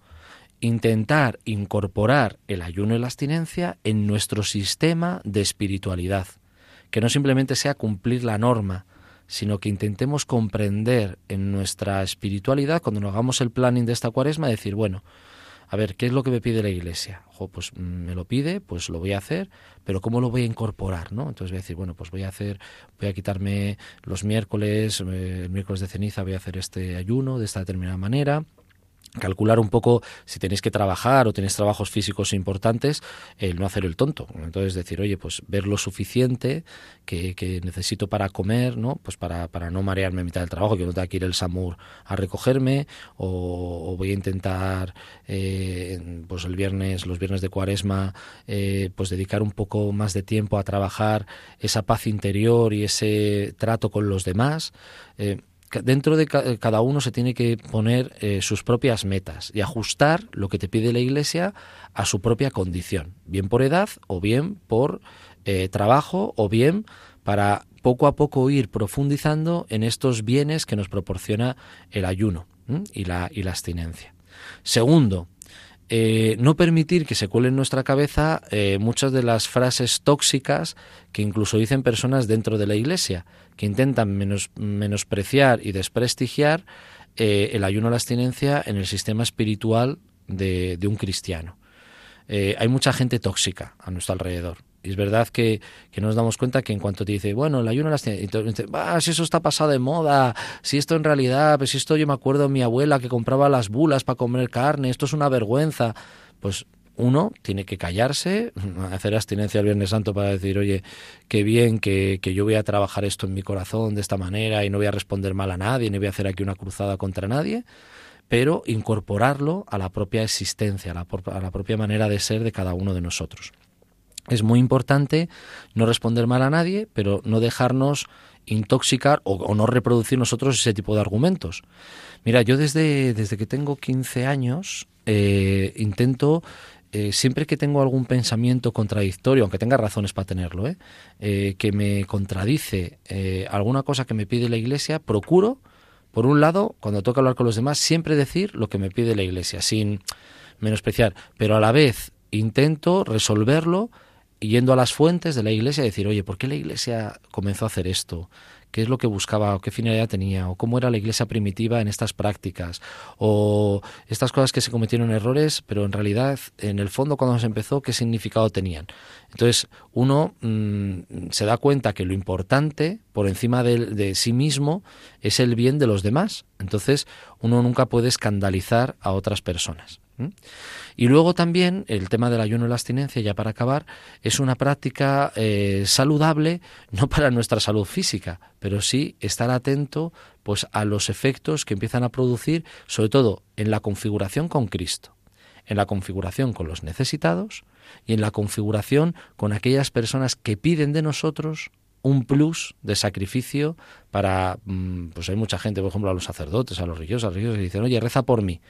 intentar incorporar el ayuno y la abstinencia en nuestro sistema de espiritualidad, que no simplemente sea cumplir la norma, sino que intentemos comprender en nuestra espiritualidad, cuando nos hagamos el planning de esta cuaresma, decir, bueno, a ver, ¿qué es lo que me pide la iglesia? Pues mm, me lo pide, pues lo voy a hacer, pero ¿cómo lo voy a incorporar? ¿no? Entonces voy a decir, bueno, pues voy a hacer, voy a quitarme los miércoles, eh, el miércoles de ceniza voy a hacer este ayuno de esta determinada manera, calcular un poco si tenéis que trabajar o tenéis trabajos físicos importantes, el no hacer el tonto. Entonces decir, oye, pues ver lo suficiente que, necesito para comer, ¿no? Pues para, para, no marearme a mitad del trabajo, que no tenga que ir el SAMUR a recogerme, o, voy a intentar, eh, pues el viernes, los viernes de cuaresma, eh, pues dedicar un poco más de tiempo a trabajar esa paz interior y ese trato con los demás. Eh, dentro de cada uno se tiene que poner eh, sus propias metas y ajustar lo que te pide la Iglesia a su propia condición, bien por edad o bien por eh, trabajo o bien para poco a poco ir profundizando en estos bienes que nos proporciona el ayuno y la, y la abstinencia. Segundo, eh, no permitir que se cuelen en nuestra cabeza muchas de las frases tóxicas que incluso dicen personas dentro de la Iglesia que intentan menospreciar y desprestigiar eh, el ayuno a la abstinencia en el sistema espiritual de, un cristiano. Eh, hay mucha gente tóxica a nuestro alrededor. Y es verdad que, nos damos cuenta que en cuanto te dice, bueno, el ayuno a la abstinencia, ah, si eso está pasado de moda, si esto en realidad, pues si esto yo me acuerdo mi abuela que compraba las bulas para comer carne, esto es una vergüenza. Pues uno tiene que callarse, hacer abstinencia el Viernes Santo para decir, oye, qué bien que, yo voy a trabajar esto en mi corazón de esta manera y no voy a responder mal a nadie, ni voy a hacer aquí una cruzada contra nadie, pero incorporarlo a la propia existencia, a la, a la propia manera de ser de cada uno de nosotros. Es muy importante no responder mal a nadie, pero no dejarnos intoxicar o, no reproducir nosotros ese tipo de argumentos. Mira, yo desde, desde que tengo 15 años eh, intento eh, siempre que tengo algún pensamiento contradictorio, aunque tenga razones para tenerlo, ¿eh? eh que me contradice alguna cosa que me pide la Iglesia, procuro, por un lado, cuando toca hablar con los demás, siempre decir lo que me pide la Iglesia, sin menospreciar, pero a la vez intento resolverlo yendo a las fuentes de la Iglesia y decir, oye, ¿por qué la Iglesia comenzó a hacer esto? Qué es lo que buscaba o qué finalidad tenía o cómo era la iglesia primitiva en estas prácticas o estas cosas que se cometieron errores, pero en realidad en el fondo cuando se empezó qué significado tenían. Entonces uno mm, se da cuenta que lo importante por encima de, sí mismo es el bien de los demás. Entonces uno nunca puede escandalizar a otras personas. Y luego también el tema del ayuno y la abstinencia, ya para acabar, es una práctica eh, saludable, no para nuestra salud física, pero sí estar atento pues, a los efectos que empiezan a producir, sobre todo en la configuración con Cristo, en la configuración con los necesitados y en la configuración con aquellas personas que piden de nosotros un plus de sacrificio para, mm, pues hay mucha gente, por ejemplo, a los sacerdotes, a los religiosos, a los religiosos que dicen, oye, reza por mí.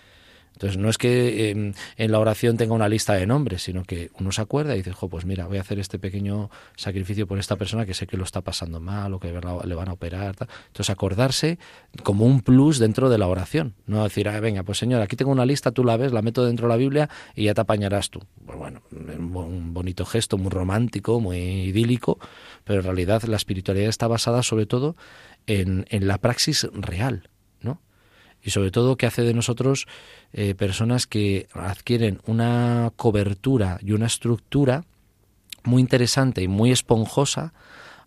Entonces no es que em, en la oración tenga una lista de nombres, sino que uno se acuerda y dice, jo, pues mira, voy a hacer este pequeño sacrificio por esta persona que sé que lo está pasando mal o que le van a operar. Entonces acordarse como un plus dentro de la oración. No decir, ah, venga, pues señor, aquí tengo una lista, tú la ves, la meto dentro de la Biblia y ya te apañarás tú. Pues bueno, un bonito gesto, muy romántico, muy idílico, pero en realidad la espiritualidad está basada sobre todo en, en la praxis real y sobre todo que hace de nosotros eh, personas que adquieren una cobertura y una estructura muy interesante y muy esponjosa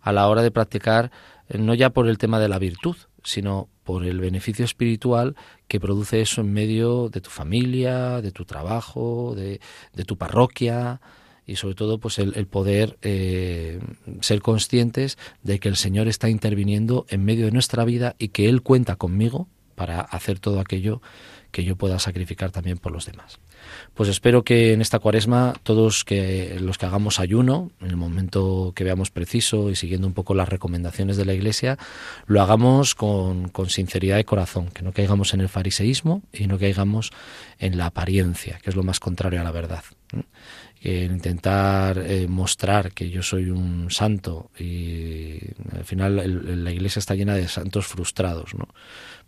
a la hora de practicar eh, no ya por el tema de la virtud, sino por el beneficio espiritual que produce eso en medio de tu familia, de tu trabajo, de, tu parroquia y sobre todo pues el, poder eh, ser conscientes de que el Señor está interviniendo en medio de nuestra vida y que Él cuenta conmigo para hacer todo aquello que yo pueda sacrificar también por los demás. Pues espero que en esta cuaresma todos los que hagamos ayuno, en el momento que veamos preciso y siguiendo un poco las recomendaciones de la Iglesia, lo hagamos con, con sinceridad de corazón, que no caigamos en el fariseísmo y no caigamos en la apariencia, que es lo más contrario a la verdad que intentar eh, mostrar que yo soy un santo y al final la iglesia está llena de santos frustrados, ¿no?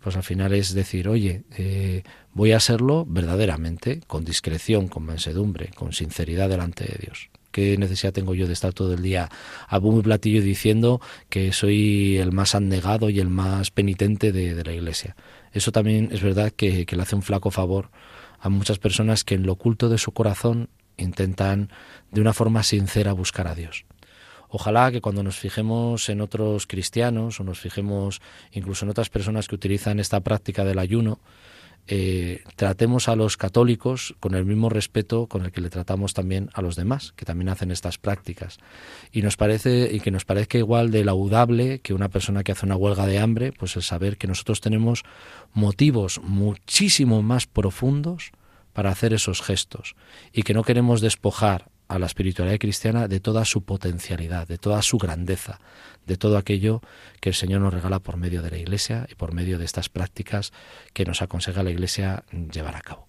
Pues al final es decir, oye, eh, voy a serlo verdaderamente, con discreción, con mansedumbre, con sinceridad delante de Dios. ¿Qué necesidad tengo yo de estar todo el día a boom y platillo diciendo que soy el más abnegado y el más penitente de, la iglesia? Eso también es verdad que, que le hace un flaco favor a muchas personas que en lo oculto de su corazón intentan de una forma sincera buscar a Dios. Ojalá que cuando nos fijemos en otros cristianos o nos fijemos incluso en otras personas que utilizan esta práctica del ayuno, eh, tratemos a los católicos con el mismo respeto con el que le tratamos también a los demás, que también hacen estas prácticas. Y nos parece, y que nos parezca igual de laudable que una persona que hace una huelga de hambre, pues el saber que nosotros tenemos motivos muchísimo más profundos para hacer esos gestos y que no queremos despojar a la espiritualidad cristiana de toda su potencialidad, de toda su grandeza, de todo aquello que el Señor nos regala por medio de la Iglesia y por medio de estas prácticas que nos aconseja la Iglesia llevar a cabo.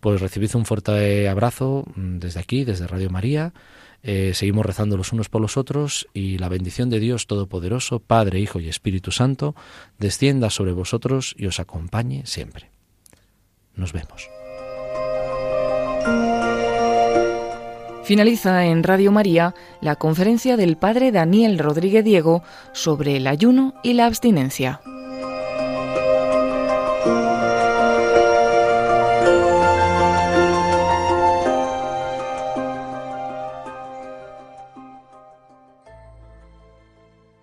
Pues recibid un fuerte abrazo mm, desde aquí, desde Radio María. Eh, seguimos rezando los unos por los otros y la bendición de Dios Todopoderoso, Padre, Hijo y Espíritu Santo, descienda sobre vosotros y os acompañe siempre. Nos vemos. Finaliza en Radio María la conferencia del Padre Daniel Rodríguez Diego sobre el ayuno y la abstinencia.